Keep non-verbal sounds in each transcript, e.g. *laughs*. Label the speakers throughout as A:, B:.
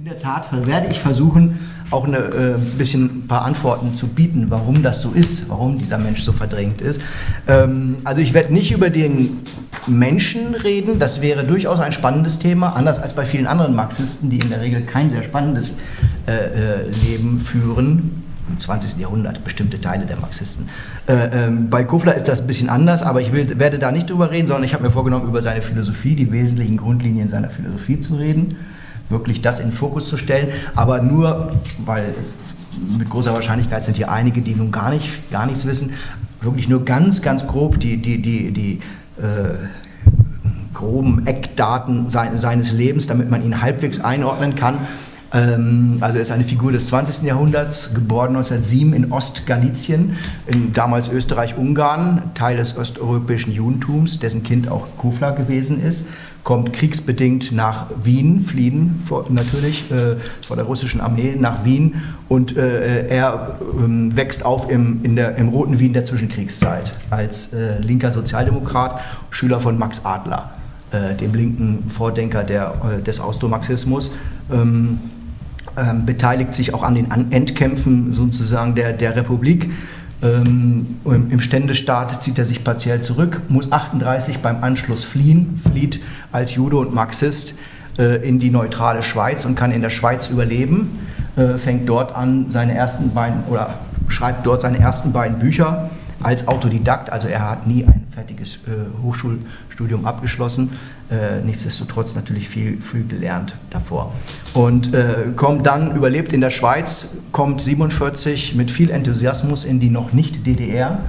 A: In der Tat werde ich versuchen, auch ein äh, bisschen ein paar Antworten zu bieten, warum das so ist, warum dieser Mensch so verdrängt ist. Ähm, also ich werde nicht über den Menschen reden, das wäre durchaus ein spannendes Thema, anders als bei vielen anderen Marxisten, die in der Regel kein sehr spannendes äh, äh, Leben führen. Im 20. Jahrhundert, bestimmte Teile der Marxisten. Äh, ähm, bei Kofler ist das ein bisschen anders, aber ich will, werde da nicht drüber reden, sondern ich habe mir vorgenommen, über seine Philosophie, die wesentlichen Grundlinien seiner Philosophie zu reden wirklich das in den Fokus zu stellen, aber nur, weil mit großer Wahrscheinlichkeit sind hier einige, die nun gar, nicht, gar nichts wissen, wirklich nur ganz, ganz grob die, die, die, die äh, groben Eckdaten seines Lebens, damit man ihn halbwegs einordnen kann. Ähm, also er ist eine Figur des 20. Jahrhunderts, geboren 1907 in Ostgalizien, in damals Österreich-Ungarn, Teil des osteuropäischen Judentums, dessen Kind auch Kufler gewesen ist kommt kriegsbedingt nach Wien, fliehen vor, natürlich äh, vor der russischen Armee nach Wien und äh, er äh, wächst auf im, in der, im roten Wien der Zwischenkriegszeit als äh, linker Sozialdemokrat, Schüler von Max Adler, äh, dem linken Vordenker der, äh, des Austromarxismus. Ähm, ähm, beteiligt sich auch an den Endkämpfen sozusagen der, der Republik ähm, Im Ständestaat zieht er sich partiell zurück, muss 38 beim Anschluss fliehen, flieht als Jude und Marxist äh, in die neutrale Schweiz und kann in der Schweiz überleben, äh, fängt dort an seine ersten beiden oder schreibt dort seine ersten beiden Bücher als Autodidakt, also er hat nie ein fertiges äh, Hochschulstudium abgeschlossen, äh, nichtsdestotrotz natürlich viel, viel gelernt davor. Und äh, kommt dann, überlebt in der Schweiz, kommt 47 mit viel Enthusiasmus in die noch nicht DDR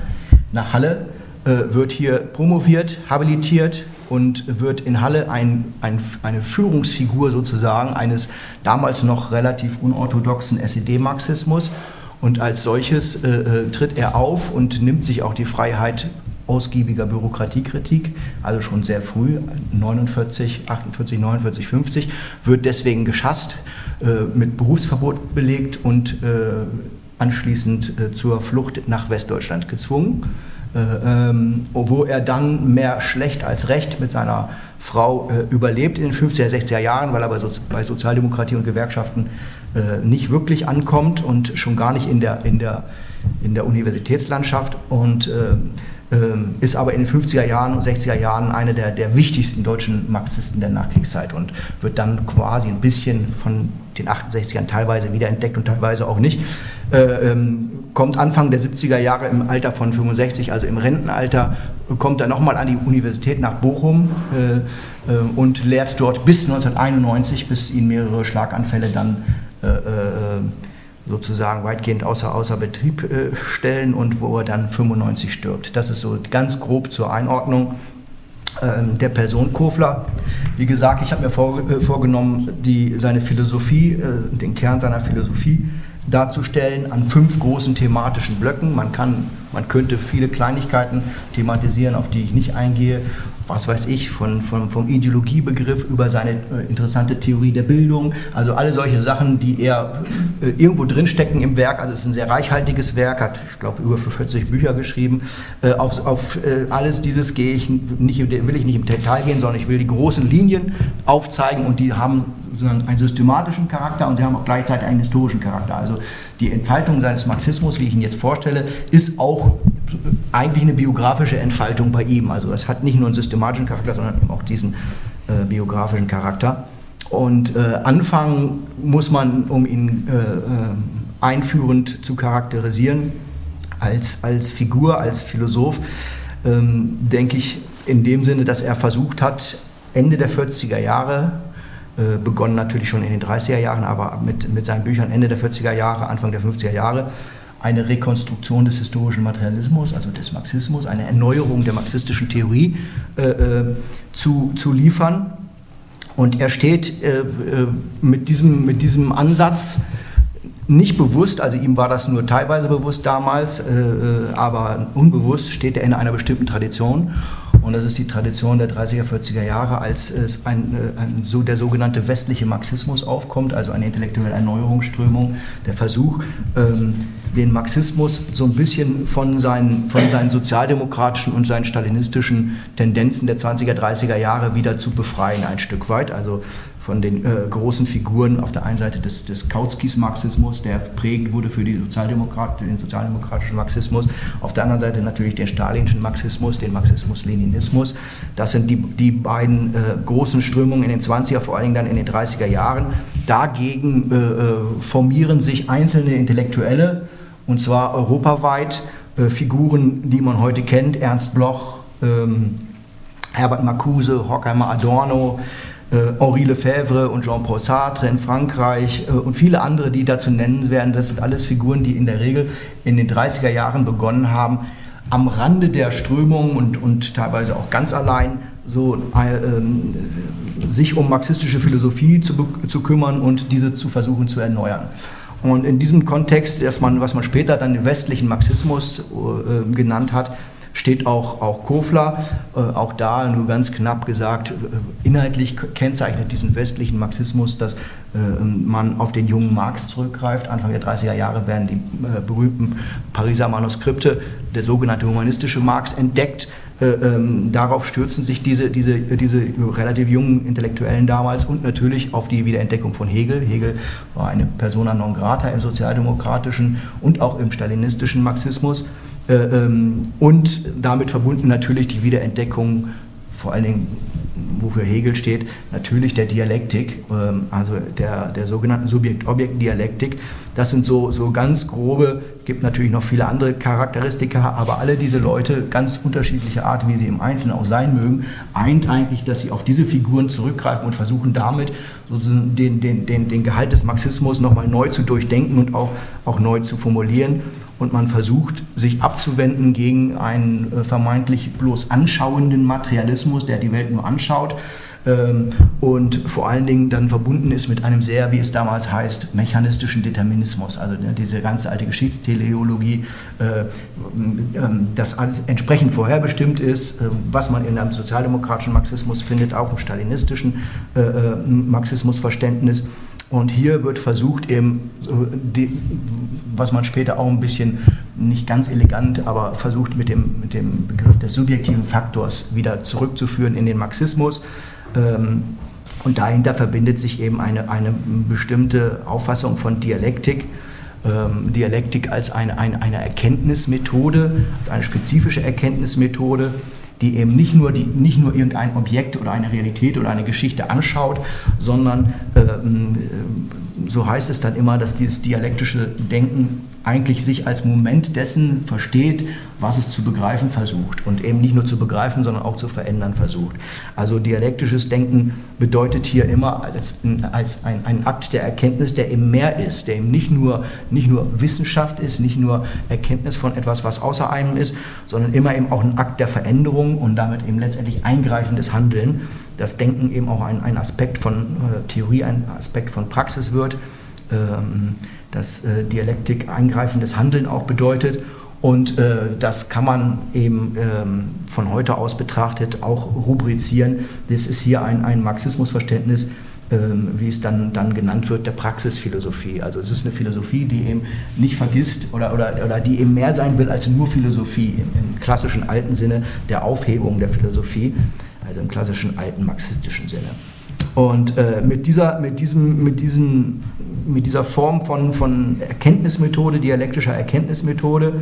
A: nach Halle, äh, wird hier promoviert, habilitiert und wird in Halle ein, ein, eine Führungsfigur sozusagen eines damals noch relativ unorthodoxen SED-Marxismus und als solches äh, äh, tritt er auf und nimmt sich auch die Freiheit ausgiebiger Bürokratiekritik, also schon sehr früh, 49, 48, 49, 50, wird deswegen geschasst, äh, mit Berufsverbot belegt und äh, anschließend äh, zur Flucht nach Westdeutschland gezwungen, äh, ähm, wo er dann mehr schlecht als recht mit seiner Frau überlebt in den 50er, 60er Jahren, weil er bei, Sozi bei Sozialdemokratie und Gewerkschaften nicht wirklich ankommt und schon gar nicht in der, in der, in der Universitätslandschaft. Und äh, ist aber in den 50er Jahren und 60er Jahren einer der, der wichtigsten deutschen Marxisten der Nachkriegszeit und wird dann quasi ein bisschen von den 68ern teilweise wiederentdeckt und teilweise auch nicht. Äh, ähm, kommt Anfang der 70er Jahre im Alter von 65, also im Rentenalter, kommt er nochmal an die Universität nach Bochum äh, äh, und lehrt dort bis 1991, bis ihn mehrere Schlaganfälle dann äh, äh, sozusagen weitgehend außer, außer Betrieb äh, stellen und wo er dann 95 stirbt. Das ist so ganz grob zur Einordnung ähm, der Person Kofler. Wie gesagt, ich habe mir vor, vorgenommen, die, seine Philosophie, den Kern seiner Philosophie darzustellen an fünf großen thematischen Blöcken. Man, kann, man könnte viele Kleinigkeiten thematisieren, auf die ich nicht eingehe. Was weiß ich, von, von, vom Ideologiebegriff über seine äh, interessante Theorie der Bildung. Also alle solche Sachen, die eher äh, irgendwo drinstecken im Werk. Also es ist ein sehr reichhaltiges Werk, hat, ich glaube, über 40 Bücher geschrieben. Äh, auf, auf äh, alles dieses gehe ich nicht, will ich nicht im Detail gehen, sondern ich will die großen Linien aufzeigen und die haben sondern einen systematischen Charakter und sie haben auch gleichzeitig einen historischen Charakter. Also die Entfaltung seines Marxismus, wie ich ihn jetzt vorstelle, ist auch eigentlich eine biografische Entfaltung bei ihm. Also es hat nicht nur einen systematischen Charakter, sondern eben auch diesen äh, biografischen Charakter. Und äh, anfangen muss man, um ihn äh, äh einführend zu charakterisieren, als, als Figur, als Philosoph, ähm, denke ich, in dem Sinne, dass er versucht hat, Ende der 40er Jahre äh, begonnen natürlich schon in den 30er Jahren, aber mit, mit seinen Büchern Ende der 40er Jahre, Anfang der 50er Jahre, eine Rekonstruktion des historischen Materialismus, also des Marxismus, eine Erneuerung der marxistischen Theorie äh, äh zu, zu liefern. Und er steht äh, äh, mit, diesem, mit diesem Ansatz nicht bewusst, also ihm war das nur teilweise bewusst damals, äh, aber unbewusst steht er in einer bestimmten Tradition und das ist die Tradition der 30er, 40er Jahre, als es ein, äh, ein, so der sogenannte westliche Marxismus aufkommt, also eine intellektuelle Erneuerungsströmung, der Versuch, ähm, den Marxismus so ein bisschen von seinen, von seinen sozialdemokratischen und seinen stalinistischen Tendenzen der 20er, 30er Jahre wieder zu befreien, ein Stück weit. Also von den äh, großen Figuren auf der einen Seite des, des Kautskis Marxismus, der prägend wurde für die Sozialdemokrat, den sozialdemokratischen Marxismus, auf der anderen Seite natürlich den stalinischen Marxismus, den Marxismus-Leninismus. Das sind die, die beiden äh, großen Strömungen in den 20er, vor allen Dingen dann in den 30er Jahren. Dagegen äh, äh, formieren sich einzelne Intellektuelle, und zwar europaweit, äh, Figuren, die man heute kennt, Ernst Bloch, ähm, Herbert Marcuse, Horkheimer Adorno, Henri Lefebvre und Jean-Paul Sartre in Frankreich äh, und viele andere, die dazu nennen werden. Das sind alles Figuren, die in der Regel in den 30er Jahren begonnen haben, am Rande der Strömung und, und teilweise auch ganz allein so äh, ähm, sich um marxistische Philosophie zu, zu kümmern und diese zu versuchen zu erneuern. Und in diesem Kontext, man, was man später dann den westlichen Marxismus äh, genannt hat, steht auch, auch Kofler, äh, auch da nur ganz knapp gesagt, äh, inhaltlich kennzeichnet diesen westlichen Marxismus, dass äh, man auf den jungen Marx zurückgreift. Anfang der 30er Jahre werden die äh, berühmten Pariser Manuskripte, der sogenannte humanistische Marx, entdeckt. Äh, ähm, darauf stürzen sich diese, diese, diese relativ jungen Intellektuellen damals und natürlich auf die Wiederentdeckung von Hegel. Hegel war eine Persona non grata im sozialdemokratischen und auch im stalinistischen Marxismus. Äh, ähm, und damit verbunden natürlich die Wiederentdeckung, vor allen Dingen, wofür Hegel steht, natürlich der Dialektik, ähm, also der, der sogenannten Subjekt-Objekt-Dialektik. Das sind so, so ganz grobe, gibt natürlich noch viele andere Charakteristika, aber alle diese Leute, ganz unterschiedliche Art, wie sie im Einzelnen auch sein mögen, eint eigentlich, dass sie auf diese Figuren zurückgreifen und versuchen damit den, den, den, den Gehalt des Marxismus nochmal neu zu durchdenken und auch, auch neu zu formulieren und man versucht, sich abzuwenden gegen einen äh, vermeintlich bloß anschauenden Materialismus, der die Welt nur anschaut ähm, und vor allen Dingen dann verbunden ist mit einem sehr, wie es damals heißt, mechanistischen Determinismus. Also ne, diese ganze alte Geschichtsteleologie, äh, ähm, das alles entsprechend vorherbestimmt ist, äh, was man in einem sozialdemokratischen Marxismus findet, auch im stalinistischen Marxismusverständnis. Und hier wird versucht, eben, die, was man später auch ein bisschen nicht ganz elegant, aber versucht mit dem, mit dem Begriff des subjektiven Faktors wieder zurückzuführen in den Marxismus. Ähm, und dahinter verbindet sich eben eine, eine bestimmte Auffassung von Dialektik. Ähm, Dialektik als eine, eine, eine Erkenntnismethode, als eine spezifische Erkenntnismethode, die eben nicht nur, die, nicht nur irgendein Objekt oder eine Realität oder eine Geschichte anschaut, sondern ähm, so heißt es dann immer, dass dieses dialektische Denken eigentlich sich als Moment dessen versteht, was es zu begreifen versucht und eben nicht nur zu begreifen, sondern auch zu verändern versucht. Also dialektisches Denken bedeutet hier immer als, als ein, ein Akt der Erkenntnis, der eben mehr ist, der eben nicht nur, nicht nur Wissenschaft ist, nicht nur Erkenntnis von etwas, was außer einem ist, sondern immer eben auch ein Akt der Veränderung und damit eben letztendlich eingreifendes Handeln. Das Denken eben auch ein, ein Aspekt von äh, Theorie, ein Aspekt von Praxis wird. Ähm, dass äh, Dialektik eingreifendes Handeln auch bedeutet. Und äh, das kann man eben ähm, von heute aus betrachtet auch rubrizieren. Das ist hier ein, ein Marxismusverständnis, ähm, wie es dann, dann genannt wird, der Praxisphilosophie. Also es ist eine Philosophie, die eben nicht vergisst oder, oder, oder die eben mehr sein will als nur Philosophie im, im klassischen alten Sinne der Aufhebung der Philosophie, also im klassischen alten marxistischen Sinne. Und äh, mit, dieser, mit, diesem, mit, diesen, mit dieser Form von, von Erkenntnismethode, dialektischer Erkenntnismethode,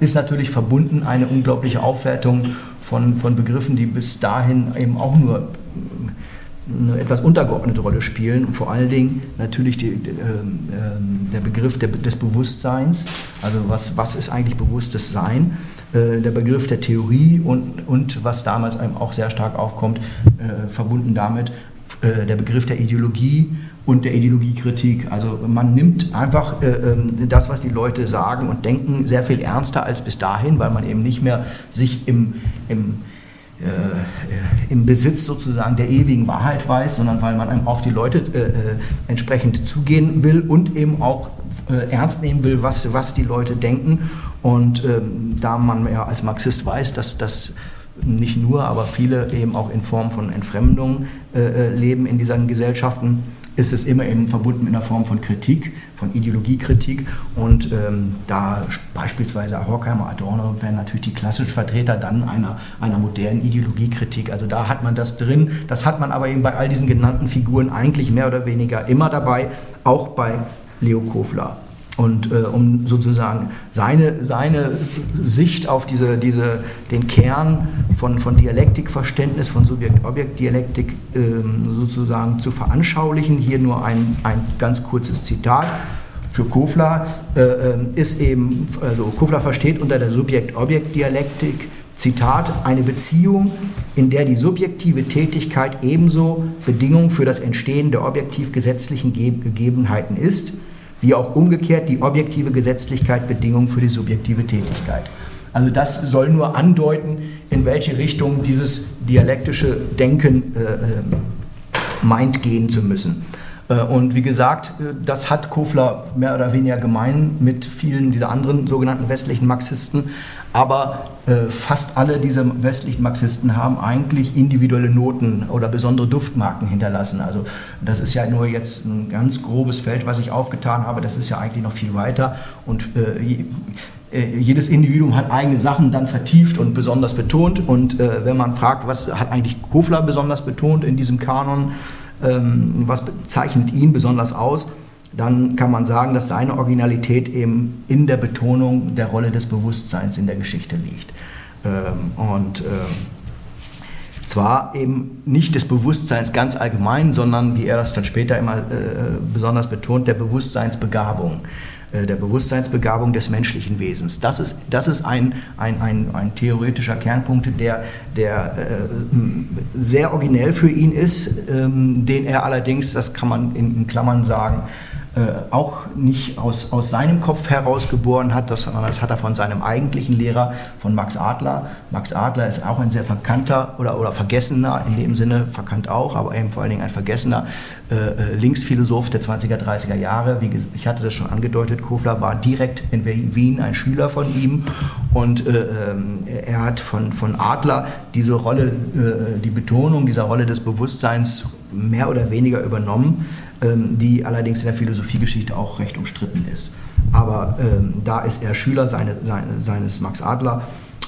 A: ist natürlich verbunden eine unglaubliche Aufwertung von, von Begriffen, die bis dahin eben auch nur eine etwas untergeordnete Rolle spielen und vor allen Dingen natürlich die, äh, der Begriff der, des Bewusstseins, also was, was ist eigentlich bewusstes Sein, äh, der Begriff der Theorie und, und was damals einem auch sehr stark aufkommt, äh, verbunden damit äh, der Begriff der Ideologie und der Ideologiekritik. Also man nimmt einfach äh, ähm, das, was die Leute sagen und denken, sehr viel ernster als bis dahin, weil man eben nicht mehr sich im, im äh, im Besitz sozusagen der ewigen Wahrheit weiß, sondern weil man auf die Leute äh, äh, entsprechend zugehen will und eben auch äh, ernst nehmen will, was, was die Leute denken. Und ähm, da man ja als Marxist weiß, dass das nicht nur, aber viele eben auch in Form von Entfremdung äh, leben in diesen Gesellschaften, ist es immer eben verbunden mit einer Form von Kritik, von Ideologiekritik. Und ähm, da beispielsweise Horkheimer, Adorno wären natürlich die klassischen Vertreter dann einer, einer modernen Ideologiekritik. Also da hat man das drin. Das hat man aber eben bei all diesen genannten Figuren eigentlich mehr oder weniger immer dabei, auch bei Leo Kofler. Und äh, um sozusagen seine, seine Sicht auf diese, diese, den Kern von, von Dialektikverständnis, von Subjekt-Objekt-Dialektik ähm, sozusagen zu veranschaulichen, hier nur ein, ein ganz kurzes Zitat. Für Kofler äh, äh ist eben, also Kofler versteht unter der Subjekt-Objekt-Dialektik Zitat, eine Beziehung, in der die subjektive Tätigkeit ebenso Bedingung für das Entstehen der objektiv gesetzlichen Gegebenheiten ist, wie auch umgekehrt die objektive Gesetzlichkeit Bedingung für die subjektive Tätigkeit. Also das soll nur andeuten, in welche Richtung dieses dialektische Denken äh, äh meint gehen zu müssen. Äh, und wie gesagt, äh, das hat Kofler mehr oder weniger gemein mit vielen dieser anderen sogenannten westlichen Marxisten. Aber äh, fast alle dieser westlichen Marxisten haben eigentlich individuelle Noten oder besondere Duftmarken hinterlassen. Also das ist ja nur jetzt ein ganz grobes Feld, was ich aufgetan habe. Das ist ja eigentlich noch viel weiter. Und äh, äh, jedes Individuum hat eigene Sachen dann vertieft und besonders betont. Und äh, wenn man fragt, was hat eigentlich Kofler besonders betont in diesem Kanon, ähm, was zeichnet ihn besonders aus, dann kann man sagen, dass seine Originalität eben in der Betonung der Rolle des Bewusstseins in der Geschichte liegt. Ähm, und ähm, zwar eben nicht des Bewusstseins ganz allgemein, sondern, wie er das dann später immer äh, besonders betont, der Bewusstseinsbegabung. Äh, der Bewusstseinsbegabung des menschlichen Wesens. Das ist, das ist ein, ein, ein, ein theoretischer Kernpunkt, der, der äh, sehr originell für ihn ist, ähm, den er allerdings, das kann man in, in Klammern sagen, äh, auch nicht aus, aus seinem Kopf heraus geboren hat, sondern das hat er von seinem eigentlichen Lehrer, von Max Adler. Max Adler ist auch ein sehr verkannter oder, oder vergessener, in dem Sinne verkannt auch, aber eben vor allen Dingen ein vergessener äh, äh Linksphilosoph der 20er, 30er Jahre. Wie ich hatte das schon angedeutet, Kofler war direkt in Wien ein Schüler von ihm und äh, ähm, er hat von, von Adler diese Rolle, äh, die Betonung dieser Rolle des Bewusstseins mehr oder weniger übernommen. Ähm, die allerdings in der Philosophiegeschichte auch recht umstritten ist. Aber ähm, da ist er Schüler seine, seine, seines Max Adler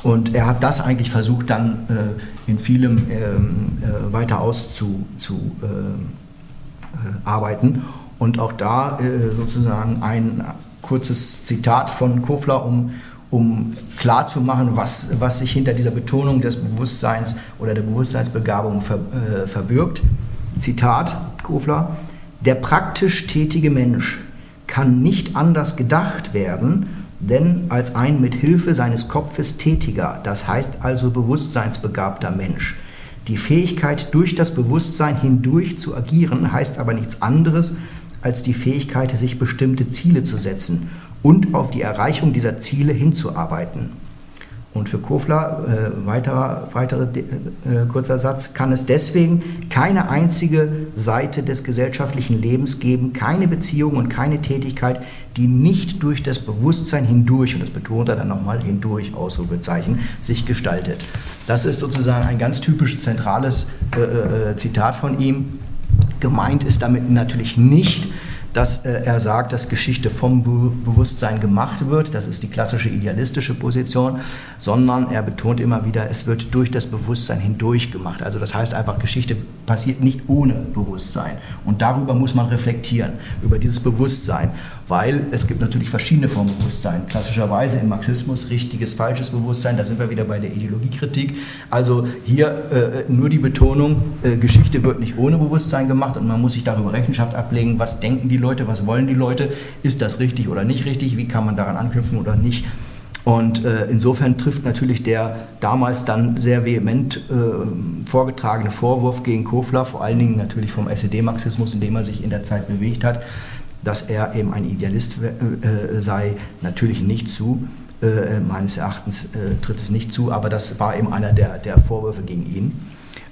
A: und er hat das eigentlich versucht, dann äh, in vielem ähm, äh, weiter auszuarbeiten. Äh, und auch da sozusagen ein kurzes Zitat von Kofler, um, um klarzumachen, was, was sich hinter dieser Betonung des Bewusstseins oder der Bewusstseinsbegabung ver, äh, verbirgt. Zitat Kofler. Der praktisch tätige Mensch kann nicht anders gedacht werden, denn als ein mit Hilfe seines Kopfes tätiger, das heißt also bewusstseinsbegabter Mensch. Die Fähigkeit, durch das Bewusstsein hindurch zu agieren, heißt aber nichts anderes als die Fähigkeit, sich bestimmte Ziele zu setzen und auf die Erreichung dieser Ziele hinzuarbeiten. Und für Kofler, äh, weiterer, weiterer äh, kurzer Satz, kann es deswegen keine einzige Seite des gesellschaftlichen Lebens geben, keine Beziehung und keine Tätigkeit, die nicht durch das Bewusstsein hindurch, und das betont er dann nochmal, hindurch, Ausrufezeichen, sich gestaltet. Das ist sozusagen ein ganz typisch zentrales äh, äh, äh Zitat von ihm. Gemeint ist damit natürlich nicht, dass äh, er sagt, dass Geschichte vom Be Bewusstsein gemacht wird, das ist die klassische idealistische Position, sondern er betont immer wieder, es wird durch das Bewusstsein hindurch gemacht. Also das heißt einfach, Geschichte passiert nicht ohne Bewusstsein. Und darüber muss man reflektieren, über dieses Bewusstsein weil es gibt natürlich verschiedene Formen Bewusstsein. Klassischerweise im Marxismus richtiges, falsches Bewusstsein, da sind wir wieder bei der Ideologiekritik. Also hier äh, nur die Betonung, äh, Geschichte wird nicht ohne Bewusstsein gemacht und man muss sich darüber Rechenschaft ablegen, was denken die Leute, was wollen die Leute, ist das richtig oder nicht richtig, wie kann man daran anknüpfen oder nicht. Und äh, insofern trifft natürlich der damals dann sehr vehement äh, vorgetragene Vorwurf gegen Kofler, vor allen Dingen natürlich vom SED-Marxismus, in dem er sich in der Zeit bewegt hat, dass er eben ein Idealist äh, sei, natürlich nicht zu. Äh, meines Erachtens äh, tritt es nicht zu, aber das war eben einer der, der Vorwürfe gegen ihn.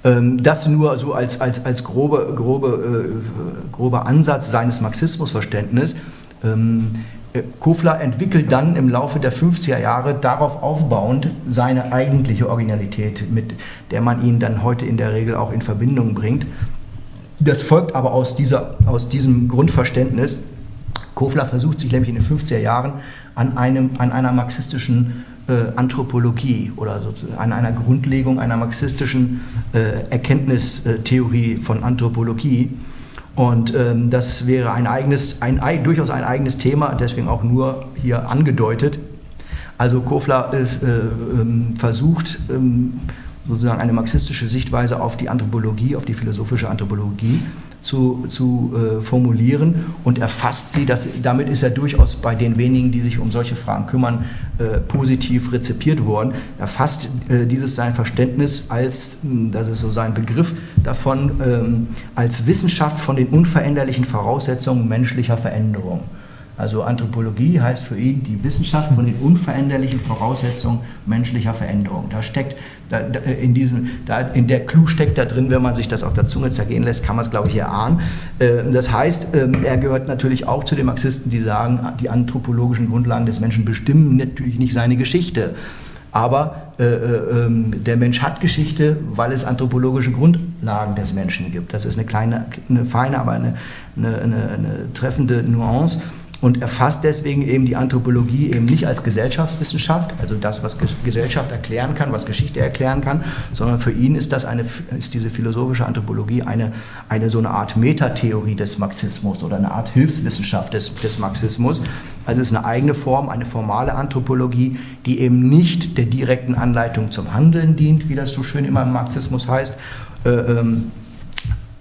A: Ähm, das nur so als, als, als grobe, grobe, äh, grober Ansatz seines Marxismusverständnisses. Ähm, äh, Kofler entwickelt dann im Laufe der 50er Jahre darauf aufbauend seine eigentliche Originalität, mit der man ihn dann heute in der Regel auch in Verbindung bringt Das folgt aber aus, dieser, aus diesem Grundverständnis. Kofler versucht sich nämlich in den 50er Jahren an, einem, an einer marxistischen äh, Anthropologie oder an einer Grundlegung einer marxistischen äh, Erkenntnistheorie von Anthropologie. Und ähm, das wäre ein eigenes, ein, ein, durchaus ein eigenes Thema, deswegen auch nur hier angedeutet. Also Kofler ist, äh, ähm, versucht, ähm, sozusagen eine marxistische Sichtweise auf die Anthropologie, auf die philosophische Anthropologie zu, zu äh, formulieren und erfasst sie. Das, damit ist er durchaus bei den wenigen, die sich um solche Fragen kümmern, äh, positiv rezipiert worden. Er fasst äh, dieses sein Verständnis als, hm, das ist so sein Begriff davon, ähm, als Wissenschaft von den unveränderlichen Voraussetzungen menschlicher Veränderung. Also Anthropologie heißt für ihn die Wissenschaft von den unveränderlichen Voraussetzungen menschlicher Veränderung. Da steckt da, da, in diesem, da, in der Clou steckt da drin, wenn man sich das auf der Zunge zergehen lässt, kann man es glaube ich erahnen. Äh, das heißt, äh, er gehört natürlich auch zu den Marxisten, die sagen, die anthropologischen Grundlagen des Menschen bestimmen natürlich nicht seine Geschichte. Aber äh, äh, ähm, der Mensch hat Geschichte, weil es anthropologische Grundlagen des Menschen gibt. Das ist eine kleine, eine feine, aber eine, eine, eine, eine treffende Nuance und erfasst deswegen eben die Anthropologie eben nicht als Gesellschaftswissenschaft, also das, was Gesellschaft erklären kann, was Geschichte erklären kann, sondern für ihn ist das eine, ist diese philosophische Anthropologie eine, eine so eine Art Metatheorie des Marxismus oder eine Art Hilfswissenschaft des, des Marxismus. Also es ist eine eigene Form, eine formale Anthropologie, die eben nicht der direkten Anleitung zum Handeln dient, wie das so schön immer im Marxismus heißt, äh, ähm, äh,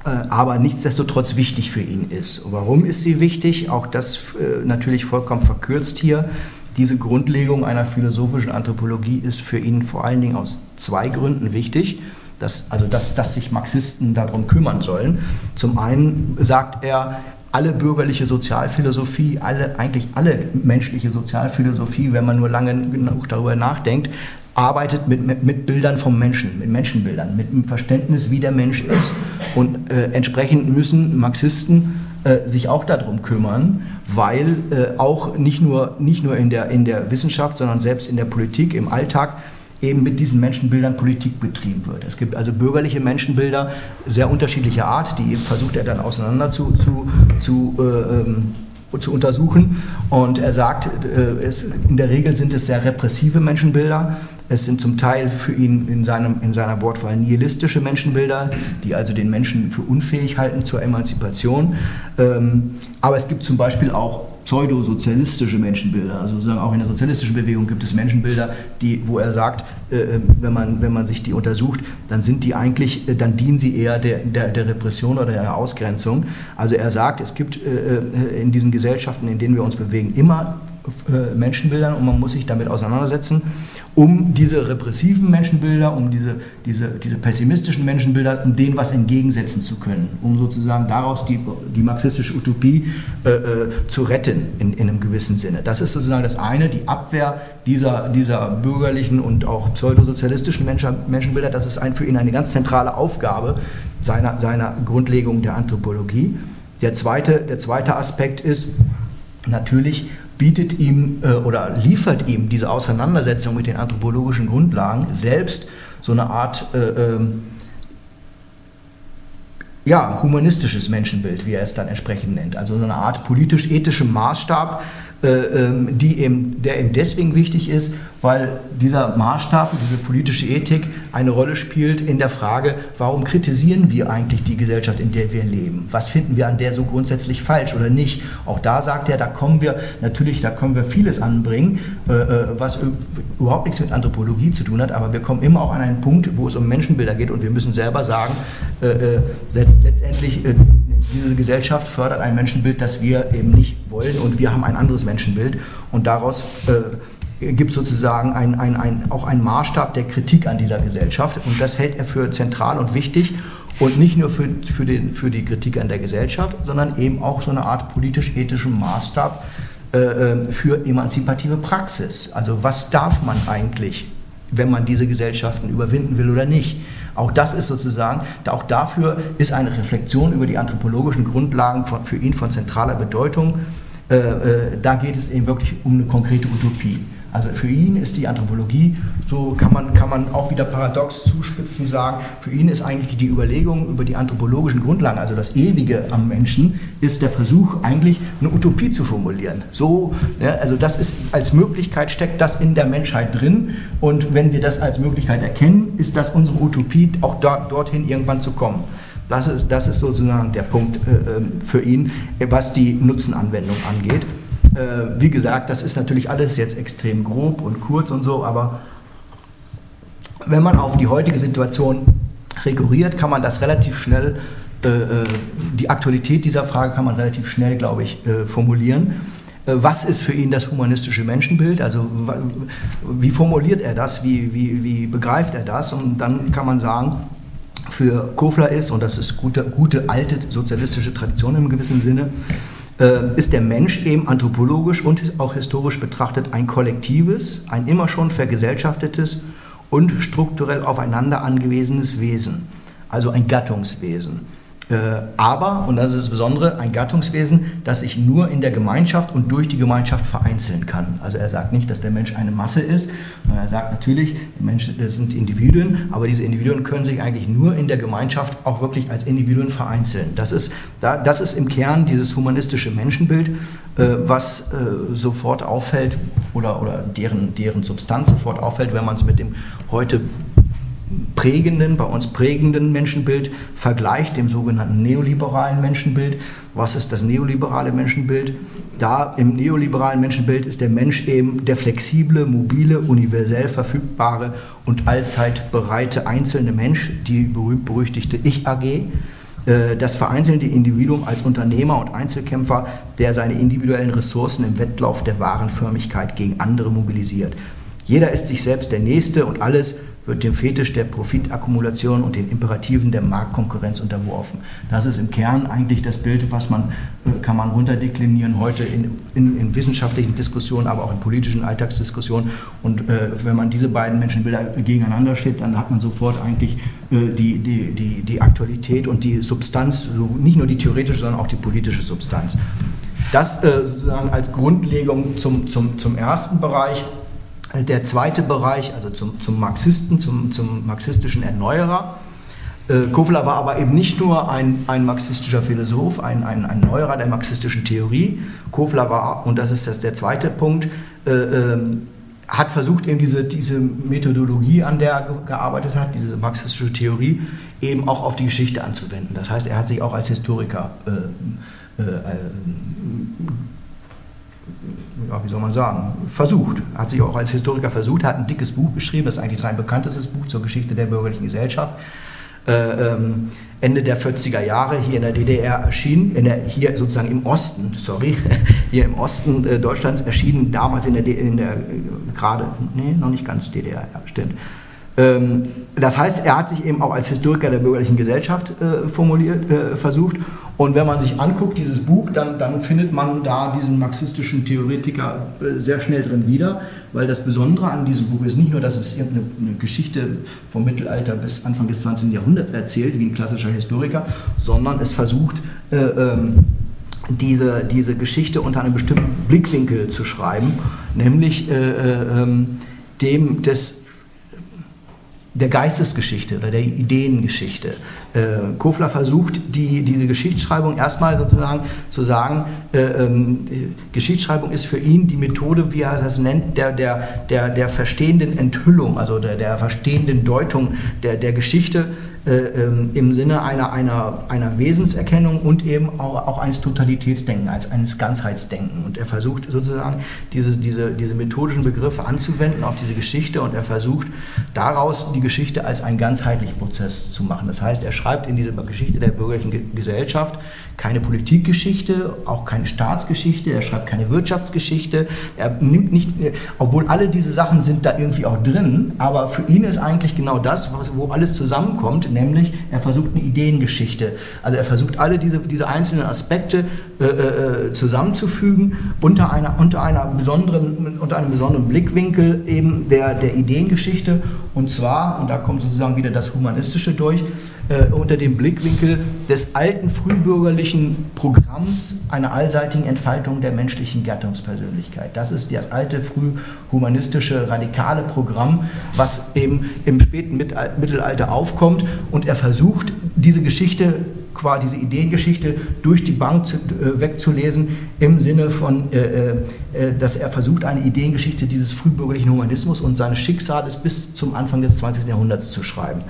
A: aber nichtsdestotrotz wichtig für ihn ist. Warum ist sie wichtig? Auch das äh, natürlich vollkommen verkürzt hier. Diese Grundlegung einer philosophischen Anthropologie ist für ihn vor allen Dingen aus zwei Gründen wichtig. Dass, also dass, dass sich Marxisten darum kümmern sollen. Zum einen sagt er, alle bürgerliche Sozialphilosophie, alle, eigentlich alle menschliche Sozialphilosophie, wenn man nur lange genug darüber nachdenkt, arbeitet mit, mit, mit, Bildern vom Menschen, mit Menschenbildern, mit dem Verständnis, wie der Mensch ist. Und äh, entsprechend müssen Marxisten äh, sich auch darum kümmern, weil äh, auch nicht nur, nicht nur in, der, in der Wissenschaft, sondern selbst in der Politik, im Alltag, eben mit diesen Menschenbildern Politik betrieben wird. Es gibt also bürgerliche Menschenbilder sehr unterschiedlicher Art, die versucht er dann auseinander zu, zu, zu äh, ähm, zu untersuchen. Und er sagt, äh, in der Regel sind es sehr repressive Menschenbilder. Es sind zum Teil für ihn in, seinem, in seiner Wortwahl nihilistische Menschenbilder, die also den Menschen für unfähig halten zur Emanzipation. Ähm, aber es gibt zum Beispiel auch pseudosozialistische Menschenbilder. Also sozusagen auch in der sozialistischen Bewegung gibt es Menschenbilder, die, wo er sagt, äh, äh, wenn, man, wenn man sich die untersucht, dann sind die eigentlich, äh, dann dienen sie eher der, der, der Repression oder der Ausgrenzung. Also er sagt, es gibt in diesen Gesellschaften, in denen wir uns bewegen, immer Menschenbildern und man muss sich damit auseinandersetzen um diese repressiven Menschenbilder, um diese, diese, diese pessimistischen Menschenbilder, um denen was entgegensetzen zu können, um sozusagen daraus die, die marxistische Utopie äh, äh, zu retten in, in einem gewissen Sinne. Das ist sozusagen das eine, die Abwehr dieser, dieser bürgerlichen und auch pseudosozialistischen Menschen, Menschenbilder. Das ist ein, für ihn eine ganz zentrale Aufgabe seiner, seiner Grundlegung der Anthropologie. Der zweite, der zweite Aspekt ist natürlich, bietet ihm äh, oder liefert ihm diese Auseinandersetzung mit den anthropologischen Grundlagen selbst so eine Art äh, ähm, ja, humanistisches Menschenbild, wie er es dann entsprechend nennt. Also so eine Art politisch-ethischen Maßstab, die eben, der eben deswegen wichtig ist, weil dieser Maßstab, diese politische Ethik eine Rolle spielt in der Frage, warum kritisieren wir eigentlich die Gesellschaft, in der wir leben? Was finden wir an der so grundsätzlich falsch oder nicht? Auch da sagt er, da kommen wir natürlich, da können wir vieles anbringen, äh, äh, was überhaupt nichts mit Anthropologie zu tun hat, aber wir kommen immer auch an einen Punkt, wo es um Menschenbilder geht und wir müssen selber sagen, letztendlich diese Gesellschaft fördert ein Menschenbild, das wir eben nicht wollen und wir haben ein anderes Menschenbild und daraus gibt sozusagen ein, ein, ein, auch einen Maßstab der Kritik an dieser Gesellschaft. Und das hält er für zentral und wichtig. Und nicht nur für, für, den, für die Kritik an der Gesellschaft, sondern eben auch so eine Art politisch-ethischen Maßstab äh, äh, für emanzipative Praxis. Also was darf man eigentlich, wenn man diese Gesellschaften überwinden will oder nicht? Auch das ist sozusagen, auch dafür ist eine Reflexion über die anthropologischen Grundlagen von, für ihn von zentraler Bedeutung. Äh, äh, da geht es eben wirklich um eine konkrete Utopie. Also für ihn ist die Anthropologie, so kann man, kann man auch wieder paradox zuspitzen sagen, für ihn ist eigentlich die Überlegung über die anthropologischen Grundlagen, also das Ewige am Menschen, ist der Versuch eigentlich eine Utopie zu formulieren. So, ja, also das ist als Möglichkeit steckt das in der Menschheit drin und wenn wir das als Möglichkeit erkennen, ist das unsere Utopie, auch da, dorthin irgendwann zu kommen. Das ist, das ist sozusagen der Punkt äh, ähm, für ihn, was die Nutzenanwendung angeht. Äh, wie gesagt, das ist natürlich alles jetzt extrem grob und kurz und so, aber wenn man auf die heutige Situation rekurriert, kann man das relativ schnell, äh, äh die Aktualität dieser Frage kann man relativ schnell, glaube ich, äh, formulieren. Äh, was ist für ihn das humanistische Menschenbild? Also wie formuliert er das? Wie, wie, wie begreift er das? Und dann kann man sagen, für Kofler ist, und das ist gute, gute alte sozialistische Tradition im gewissen Sinne, ist der Mensch eben anthropologisch und auch historisch betrachtet ein kollektives, ein immer schon vergesellschaftetes und strukturell aufeinander angewiesenes Wesen, also ein Gattungswesen. Äh, aber, und das ist das Besondere, ein Gattungswesen, das sich nur in der Gemeinschaft und durch die Gemeinschaft vereinzeln kann. Also er sagt nicht, dass der Mensch eine Masse ist, sondern er sagt natürlich, Menschen sind Individuen, aber diese Individuen können sich eigentlich nur in der Gemeinschaft auch wirklich als Individuen vereinzeln. Das ist, das ist im Kern dieses humanistische Menschenbild, äh, was äh, sofort auffällt oder, oder deren, deren Substanz sofort auffällt, wenn man es mit dem heute prägenden, bei uns prägenden Menschenbild vergleicht, dem sogenannten neoliberalen Menschenbild. Was ist das neoliberale Menschenbild? Da im neoliberalen Menschenbild ist der Mensch eben der flexible, mobile, universell verfügbare und allzeit bereite einzelne Mensch, die berühmt-berüchtigte Ich-AG äh, das vereinzelte Individuum als Unternehmer und Einzelkämpfer, der seine individuellen Ressourcen im Wettlauf der Warenförmigkeit gegen andere mobilisiert. Jeder ist sich selbst der Nächste und alles wird dem Fetisch der Profitakkumulation und den Imperativen der Marktkonkurrenz unterworfen. Das ist im Kern eigentlich das Bild, was man, äh, kann man runterdeklinieren heute in, in, in wissenschaftlichen Diskussionen, aber auch in politischen Alltagsdiskussionen. Und äh, wenn man diese beiden Menschenbilder gegeneinander steht, dann hat man sofort eigentlich äh, die, die, die, die Aktualität und die Substanz, so nicht nur die theoretische, sondern auch die politische Substanz. Das äh, sozusagen als Grundlegung zum, zum, zum ersten Bereich. Der zweite Bereich, also zum, zum Marxisten, zum, zum marxistischen Erneuerer. Äh, Kofler war aber eben nicht nur ein, ein marxistischer Philosoph, ein, ein, ein Erneuerer der marxistischen Theorie. Kofler war, und das ist das, der zweite Punkt, äh, äh, hat versucht, eben diese, diese Methodologie, an der er gearbeitet hat, diese marxistische Theorie, eben auch auf die Geschichte anzuwenden. Das heißt, er hat sich auch als Historiker äh, äh, äh ja, wie soll man sagen, versucht. Hat sich auch als Historiker versucht, hat ein dickes Buch geschrieben, das ist eigentlich sein bekanntestes Buch zur Geschichte der bürgerlichen Gesellschaft. Äh, ähm, Ende der 40er Jahre hier in der DDR erschienen, in der, hier sozusagen im Osten, sorry, *laughs* hier im Osten äh, Deutschlands erschienen, damals in der, in der äh, gerade, nee, noch nicht ganz DDR, ja, stimmt. Ähm, das heißt, er hat sich eben auch als Historiker der bürgerlichen Gesellschaft äh, formuliert, äh, versucht und wenn man sich anguckt, dieses Buch, dann, dann findet man da diesen marxistischen Theoretiker äh, sehr schnell drin wieder, weil das Besondere an diesem Buch ist nicht nur, dass es irgendeine Geschichte vom Mittelalter bis Anfang des 20. Jahrhunderts erzählt, wie ein klassischer Historiker, sondern es versucht, äh, ähm, diese, diese Geschichte unter einem bestimmten Blickwinkel zu schreiben, nämlich äh, äh, ähm, dem des der Geistesgeschichte oder der Ideengeschichte. Äh, Kofler versucht, die, diese Geschichtsschreibung erstmal sozusagen zu sagen, äh, ähm, Geschichtsschreibung ist für ihn die Methode, wie er das nennt, der, der, der, der verstehenden Enthüllung, also der, der verstehenden Deutung der, der Geschichte äh, im Sinne einer, einer, einer Wesenserkennung und eben auch, auch eines Totalitätsdenken, als eines Ganzheitsdenken. Und er versucht sozusagen diese, diese, diese methodischen Begriffe anzuwenden auf diese Geschichte und er versucht daraus die Geschichte als einen ganzheitlichen Prozess zu machen. Das heißt, er schreibt in dieser Geschichte der bürgerlichen Gesellschaft keine Politikgeschichte, auch keine Staatsgeschichte, er schreibt keine Wirtschaftsgeschichte, er nimmt nicht, obwohl alle diese Sachen sind da irgendwie auch drin, aber für ihn ist eigentlich genau das, wo alles zusammenkommt, nämlich er versucht eine Ideengeschichte. Also er versucht alle diese, diese einzelnen Aspekte äh, äh, zusammenzufügen unter, einer, unter, einer besonderen, unter einem besonderen Blickwinkel eben der, der Ideengeschichte. Und zwar, und da kommt sozusagen wieder das Humanistische durch, äh, unter dem Blickwinkel des alten frühbürgerlichen Programms einer allseitigen Entfaltung der menschlichen Gattungspersönlichkeit. Das ist das alte frühhumanistische radikale Programm, was eben im späten Mittelalter aufkommt und er versucht, diese Geschichte quasi diese Ideengeschichte durch die Bank zu, äh, wegzulesen, im Sinne von, äh, äh, äh, dass er versucht, eine Ideengeschichte dieses frühbürgerlichen Humanismus und seines Schicksals bis zum Anfang des 20. Jahrhunderts zu schreiben.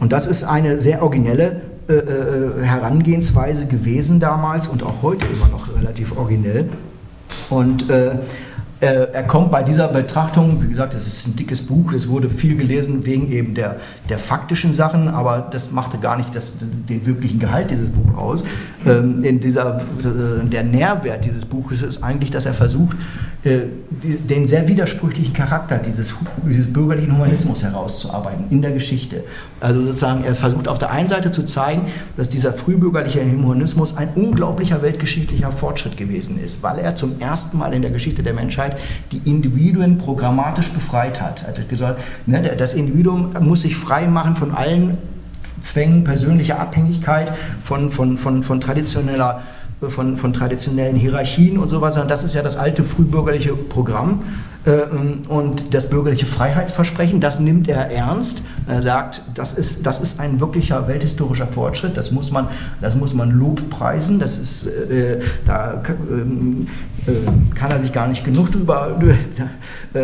A: Und das ist eine sehr originelle äh, äh, Herangehensweise gewesen damals und auch heute immer noch relativ originell. Und äh, er kommt bei dieser Betrachtung, wie gesagt, es ist ein dickes Buch, es wurde viel gelesen wegen eben der, der faktischen Sachen, aber das machte gar nicht das, den wirklichen Gehalt dieses Buches aus. Ähm, in dieser, der Nährwert dieses Buches ist eigentlich, dass er versucht, äh, den sehr widersprüchlichen Charakter dieses, dieses bürgerlichen Humanismus herauszuarbeiten in der Geschichte. Also sozusagen, er versucht auf der einen Seite zu zeigen, dass dieser frühbürgerliche Humanismus ein unglaublicher weltgeschichtlicher Fortschritt gewesen ist, weil er zum ersten Mal in der Geschichte der Menschheit die Individuen programmatisch befreit hat. Hat gesagt, ne, das Individuum muss sich frei machen von allen Zwängen persönlicher Abhängigkeit, von, von, von, von traditioneller von, von traditionellen Hierarchien und so weiter. Das ist ja das alte frühbürgerliche Programm und das bürgerliche Freiheitsversprechen, das nimmt er ernst. Er sagt, das ist, das ist ein wirklicher welthistorischer Fortschritt, das muss man, das muss man Lobpreisen, das ist, äh, da äh, kann er sich gar nicht genug drüber *laughs* äh,